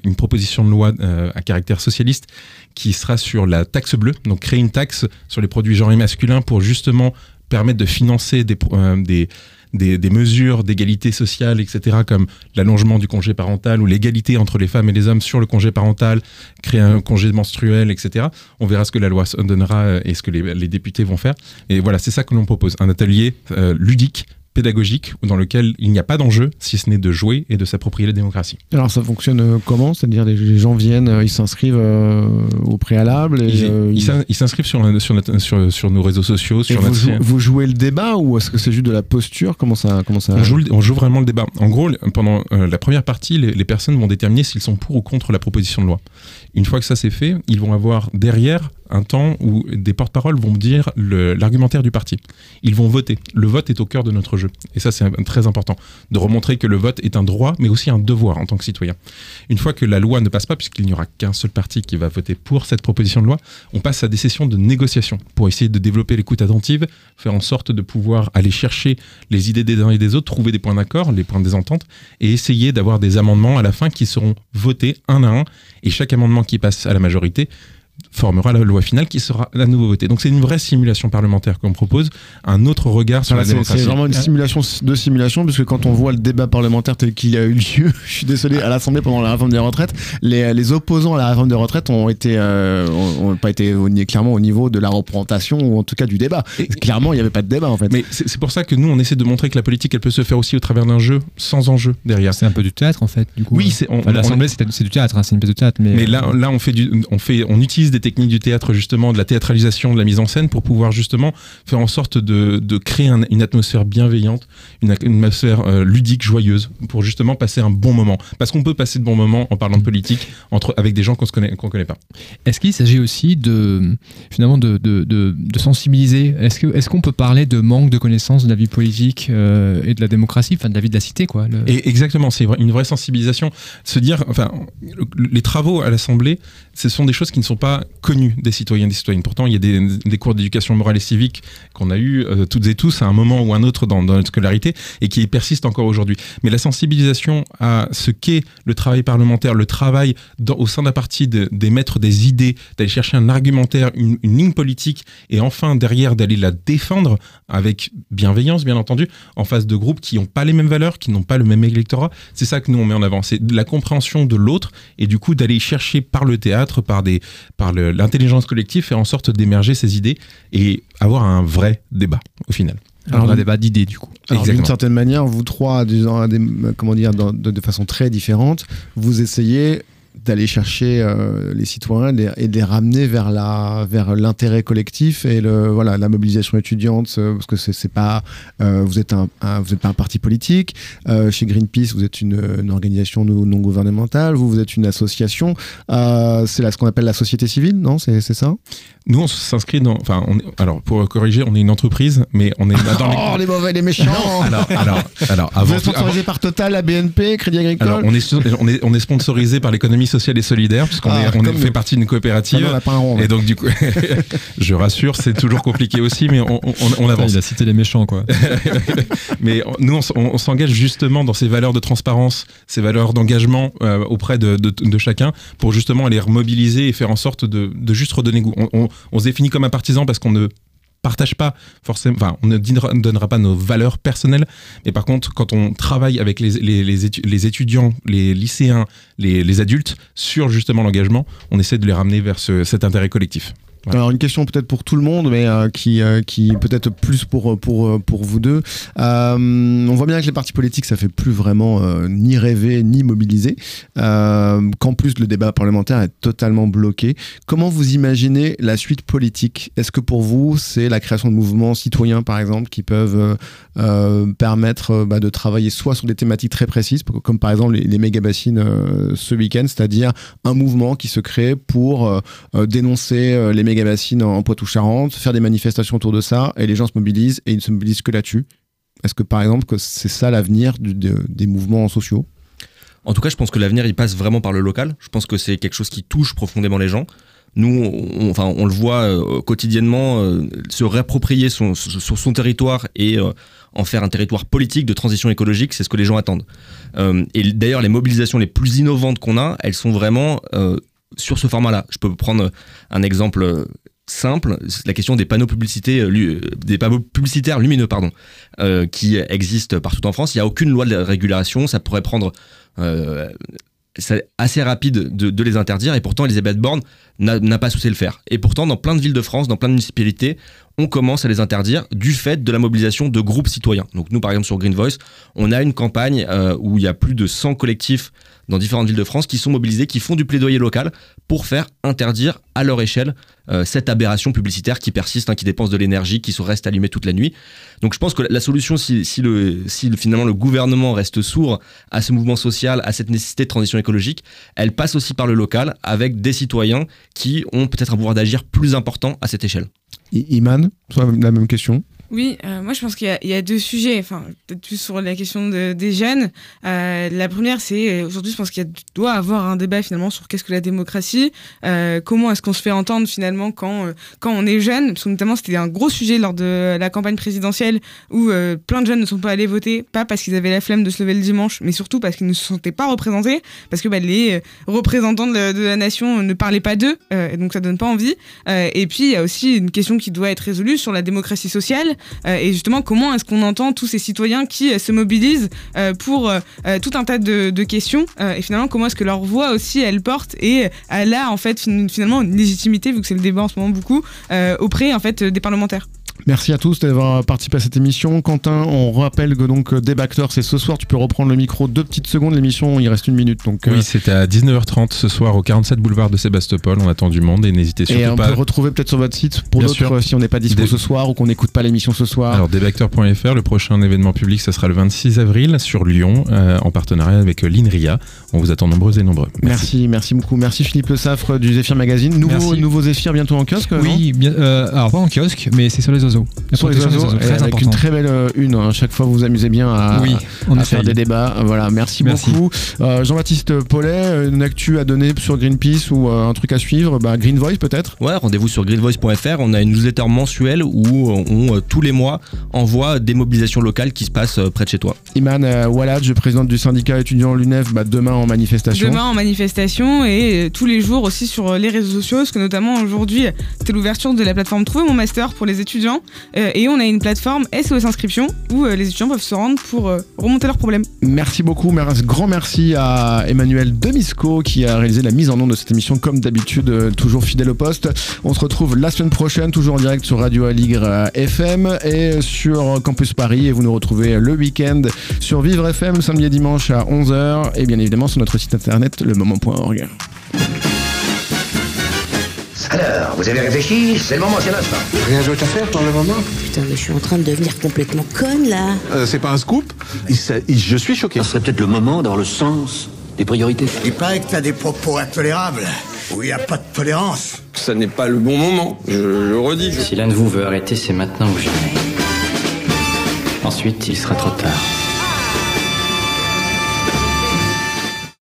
une proposition de loi euh, à caractère socialiste qui sera sur la taxe bleue, donc créer une taxe sur les produits genrés masculins pour justement permettre de financer des, euh, des, des, mesures d'égalité sociale, etc., comme l'allongement du congé parental ou l'égalité entre les femmes et les hommes sur le congé parental, créer un congé menstruel, etc. On verra ce que la loi donnera euh, et ce que les, députés vont faire. Et voilà, c'est ça que l'on propose, un atelier ludique pédagogique dans lequel il n'y a pas d'enjeu si ce n'est de jouer et de s'approprier la démocratie. Alors ça fonctionne euh, comment? C'est-à-dire les, gens viennent, euh, ils s'inscrivent euh, au préalable et, Ils euh, ils s'in- ils s'inscrivent sur, sur, sur, nos réseaux sociaux, sur vous, jou- vous jouez le débat ou est-ce que c'est juste de la posture? Comment ça, comment ça On joue, le- on joue vraiment le débat. En gros, pendant euh, la première partie, les, les personnes vont déterminer s'ils sont pour ou contre la proposition de loi. Une fois que ça c'est fait, ils vont avoir derrière un temps où des porte-paroles vont dire le- l'argumentaire du parti. Ils vont voter. Le vote est au cœur de notre jeu. Et ça, c'est très important. De remontrer que le vote est un droit, mais aussi un devoir en tant que citoyen. Une fois que la loi ne passe pas, puisqu'il n'y aura qu'un seul parti qui va voter pour cette proposition de loi, on passe à des sessions de négociation pour essayer de développer l'écoute attentive, faire en sorte de pouvoir aller chercher les idées des uns et des autres, trouver des points d'accord, les points de désentente, et essayer d'avoir des amendements à la fin qui seront votés un à un. Et chaque amendement qui passe à la majorité formera la loi finale qui sera à nouveau votée. Donc c'est une vraie simulation parlementaire qu'on propose, un autre regard sur Voilà, la démocratie. c'est vraiment une simulation de simulation, puisque quand on voit le débat parlementaire tel qu'il a eu lieu, je suis désolé, à l'Assemblée pendant la réforme des retraites, les, les opposants à la réforme des retraites ont été, euh, ont, ont pas été au clairement au niveau de la représentation ou en tout cas du débat. clairement, il n'y avait pas de débat en fait. Mais c'est pour ça que nous, on essaie de montrer que la politique, elle peut se faire aussi au travers d'un jeu sans enjeu derrière. C'est un peu du théâtre en fait. Du coup. Oui, c'est Enfin, l'Assemblée, c'est c'est du théâtre, hein, c'est une pièce de théâtre. Mais, Mais là, là, on fait du, on fait, on utilise des des techniques du théâtre, justement, de la théâtralisation, de la mise en scène, pour pouvoir justement faire en sorte de, de créer un- une atmosphère bienveillante, une, une atmosphère euh, ludique, joyeuse, pour justement passer un bon moment. Parce qu'on peut passer de bons moments en parlant de politique entre, avec des gens qu'on ne connaît, qu'on connaît pas. Est-ce qu'il s'agit aussi de finalement de, de, de- de sensibiliser? Est-ce qu'on peut parler de manque de connaissance de la vie politique euh, et de la démocratie, enfin de la vie de la cité quoi le- Et exactement, c'est une vraie sensibilisation. Se dire, enfin, le- les travaux à l'Assemblée, ce sont des choses qui ne sont pas connues des citoyens et des citoyennes. Pourtant, il y a des, cours d'éducation morale et civique qu'on a eu euh, toutes et tous à un moment ou un autre dans, dans notre scolarité et qui persistent encore aujourd'hui. Mais la sensibilisation à ce qu'est le travail parlementaire, le travail au sein d'un parti d'émettre des idées, d'aller chercher un argumentaire, une, ligne politique et enfin derrière d'aller la défendre avec bienveillance, bien entendu, en face de groupes qui n'ont pas les mêmes valeurs, qui n'ont pas le même électorat. C'est ça que nous on met en avant, c'est la compréhension de l'autre et du coup d'aller chercher par le théâtre, par des, par le- l'intelligence collective, faire en sorte d'émerger ces idées et avoir un vrai débat au final. Alors, un débat d'idées du coup. Alors, d'une certaine manière, vous trois, disons, à des- comment dire, dans- de, de façon très différente, vous essayez d'aller chercher euh, les citoyens et de les ramener vers la vers l'intérêt collectif et le voilà la mobilisation étudiante euh, parce que c'est pas euh, vous êtes un, vous êtes pas un parti politique. Chez Greenpeace vous êtes une, organisation non gouvernementale. Vous vous êtes une association. C'est là ce qu'on appelle la société civile non? C'est ça? Nous on s'inscrit dans, enfin, on est- alors pour corriger, on est une entreprise, mais on est dans les oh les mauvais les méchants alors, alors, alors, vous avant êtes tout- sponsorisé par Total la BNP Crédit Agricole Alors, on est, on est, on est sponsorisé par l'économie sociale et solidaire, puisqu'on Ah, est, on est- fait partie d'une coopérative. Ah non, on a pas un rond, et donc, du coup, je rassure, c'est toujours compliqué aussi, mais on, on, on avance. Il a cité les méchants quoi. mais on- nous, on, s'engage justement dans ces valeurs de transparence, ces valeurs d'engagement euh, auprès de, de- de chacun, pour justement les remobiliser et faire en sorte de, de juste redonner goût. On, on- se définit comme un partisan parce qu'on ne partage pas forcément, enfin, on ne donnera, pas nos valeurs personnelles, mais par contre, quand on travaille avec les, les, les, étu- les étudiants, les lycéens, les, adultes sur justement l'engagement, on essaie de les ramener vers ce- cet intérêt collectif. Alors une question peut-être pour tout le monde, mais euh, qui, euh, qui peut-être plus pour, pour, pour vous deux. Euh, on voit bien que les partis politiques, ça fait plus vraiment euh, ni rêver ni mobiliser, euh, qu'en plus le débat parlementaire est totalement bloqué. Comment vous imaginez la suite politique? Est-ce que pour vous, c'est la création de mouvements citoyens, par exemple, qui peuvent euh, euh, permettre euh, bah, de travailler soit sur des thématiques très précises, comme par exemple les, les méga-bassines euh, ce week-end, c'est-à-dire un mouvement qui se crée pour euh, euh, dénoncer euh, méga-bassines en, en Poitou-Charentes, faire des manifestations autour de ça, et les gens se mobilisent, et ils ne se mobilisent que là-dessus. Est-ce que par exemple que c'est ça l'avenir des mouvements sociaux? En tout cas, je pense que l'avenir, il passe vraiment par le local. Je pense que c'est quelque chose qui touche profondément les gens. Nous, on, enfin, on le voit euh, quotidiennement, euh, se réapproprier son, sur son territoire et euh, en faire un territoire politique de transition écologique, c'est ce que les gens attendent. Et d'ailleurs, les mobilisations les plus innovantes qu'on a, elles sont vraiment sur ce format-là. Je peux prendre un exemple euh, simple, la question des panneaux euh, euh, publicitaires lumineux, qui existent partout en France. Il n'y a aucune loi de régulation. Ça pourrait prendre c'est assez rapide de, les interdire et pourtant Elisabeth Borne n'a pas souhaité le faire. Et pourtant, dans plein de villes de France, dans plein de municipalités, on commence à les interdire du fait de la mobilisation de groupes citoyens. Donc nous, par exemple, sur Green Voice, on a une campagne où il y a plus de 100 collectifs dans différentes villes de France qui sont mobilisés, qui font du plaidoyer local pour faire interdire à leur échelle euh, cette aberration publicitaire qui persiste, hein, qui dépense de l'énergie, qui se reste allumée toute la nuit. Donc je pense que la solution, si, si, le, si le- finalement le gouvernement reste sourd à ce mouvement social, à cette nécessité de transition écologique, elle passe aussi par le local avec des citoyens qui ont peut-être un pouvoir d'agir plus important à cette échelle. I- Iman, la même question? Oui, euh, moi je pense qu'il y, y a deux sujets, enfin peut-être plus sur la question de- des jeunes. Euh, la première, c'est euh, aujourd'hui je pense qu'il doit avoir un débat finalement sur qu'est-ce que la démocratie, euh, comment est-ce qu'on se fait entendre finalement quand euh, quand on est jeune, parce que notamment c'était un gros sujet lors de la campagne présidentielle où euh, plein de jeunes ne sont pas allés voter, pas parce qu'ils avaient la flemme de se lever le dimanche, mais surtout parce qu'ils ne se sentaient pas représentés, parce que bah, les représentants de la, de la nation ne parlaient pas d'eux, donc ça donne pas envie. Et puis il y a aussi une question qui doit être résolue sur la démocratie sociale et justement comment est-ce qu'on entend tous ces citoyens qui euh, se mobilisent euh, pour euh, euh, tout un tas de, questions euh, et finalement comment est-ce que leur voix aussi elle porte et euh, elle a en fait fin- finalement une légitimité vu que c'est le débat en ce moment beaucoup euh, auprès en fait des parlementaires? Merci à tous d'avoir participé à cette émission. Quentin, on rappelle que donc Débacteur, c'est ce soir. Tu peux reprendre le micro deux petites secondes. L'émission, il reste une minute. Donc, Oui, c'est à 19h30 ce soir au 47 boulevard de Sébastopol. On attend du monde et n'hésitez surtout et on pas. peut retrouver peut-être sur votre site pour d'autres sûr. si on n'est pas dispo ce soir ou qu'on n'écoute pas l'émission ce soir. Alors, débacteur.fr, le prochain événement public, ce sera le 26 avril sur Lyon, euh, en partenariat avec euh, l'INRIA. On vous attend nombreux et nombreux. Merci, merci beaucoup. Merci Philippe Le Saffre du Zéphyr Magazine. Nouveau, Merci. nouveau Zéphyr bientôt en kiosque Oui, bien, euh, alors pas en kiosque, mais c'est sur les oiseaux. La sur les des oiseaux, très avec important. une très belle euh, une. hein. Chaque fois, vous vous amusez bien à, Oui, on à faire des débats. Voilà, merci, Merci. beaucoup. Euh, Jean-Baptiste Paulet, une actu à donner sur Greenpeace ou euh, un truc à suivre? Bah, Green Voice peut-être? Ouais, rendez-vous sur greenvoice.fr. On a une newsletter mensuelle où on, euh, tous les mois, envoie des mobilisations locales qui se passent euh, près de chez toi. Iman euh, Walad, présidente du syndicat étudiant l'UNEF, bah, demain en manifestation. Demain en manifestation et euh, tous les jours aussi sur euh, les réseaux sociaux, parce que notamment aujourd'hui, c'était l'ouverture de la plateforme Trouver mon master pour les étudiants. Euh, et on a une plateforme SOS Inscription où euh, les étudiants peuvent se rendre pour euh, remonter leurs problèmes. Merci beaucoup, grand merci à Emmanuel Demisco qui a réalisé la mise en onde de cette émission comme d'habitude, toujours fidèle au poste. On se retrouve la semaine prochaine, toujours en direct sur Radio Aligre FM et sur Campus Paris et vous nous retrouvez le week-end sur Vivre FM samedi et dimanche à 11h et bien évidemment sur notre site internet lemoment.org. Alors, vous avez réfléchi C'est le moment, c'est l'instant. Rien d'autre à faire pour le moment Putain, mais je suis en train de devenir complètement conne là. Euh, C'est pas un scoop Il s'est- il- Je suis choqué. Ce serait peut-être le moment dans le sens des priorités. Il paraît que t'as des propos intolérables. Où il n'y a pas de tolérance. Ça n'est pas le bon moment, je le redis. Si l'un de vous veut arrêter, c'est maintenant ou jamais. Ensuite, il sera trop tard.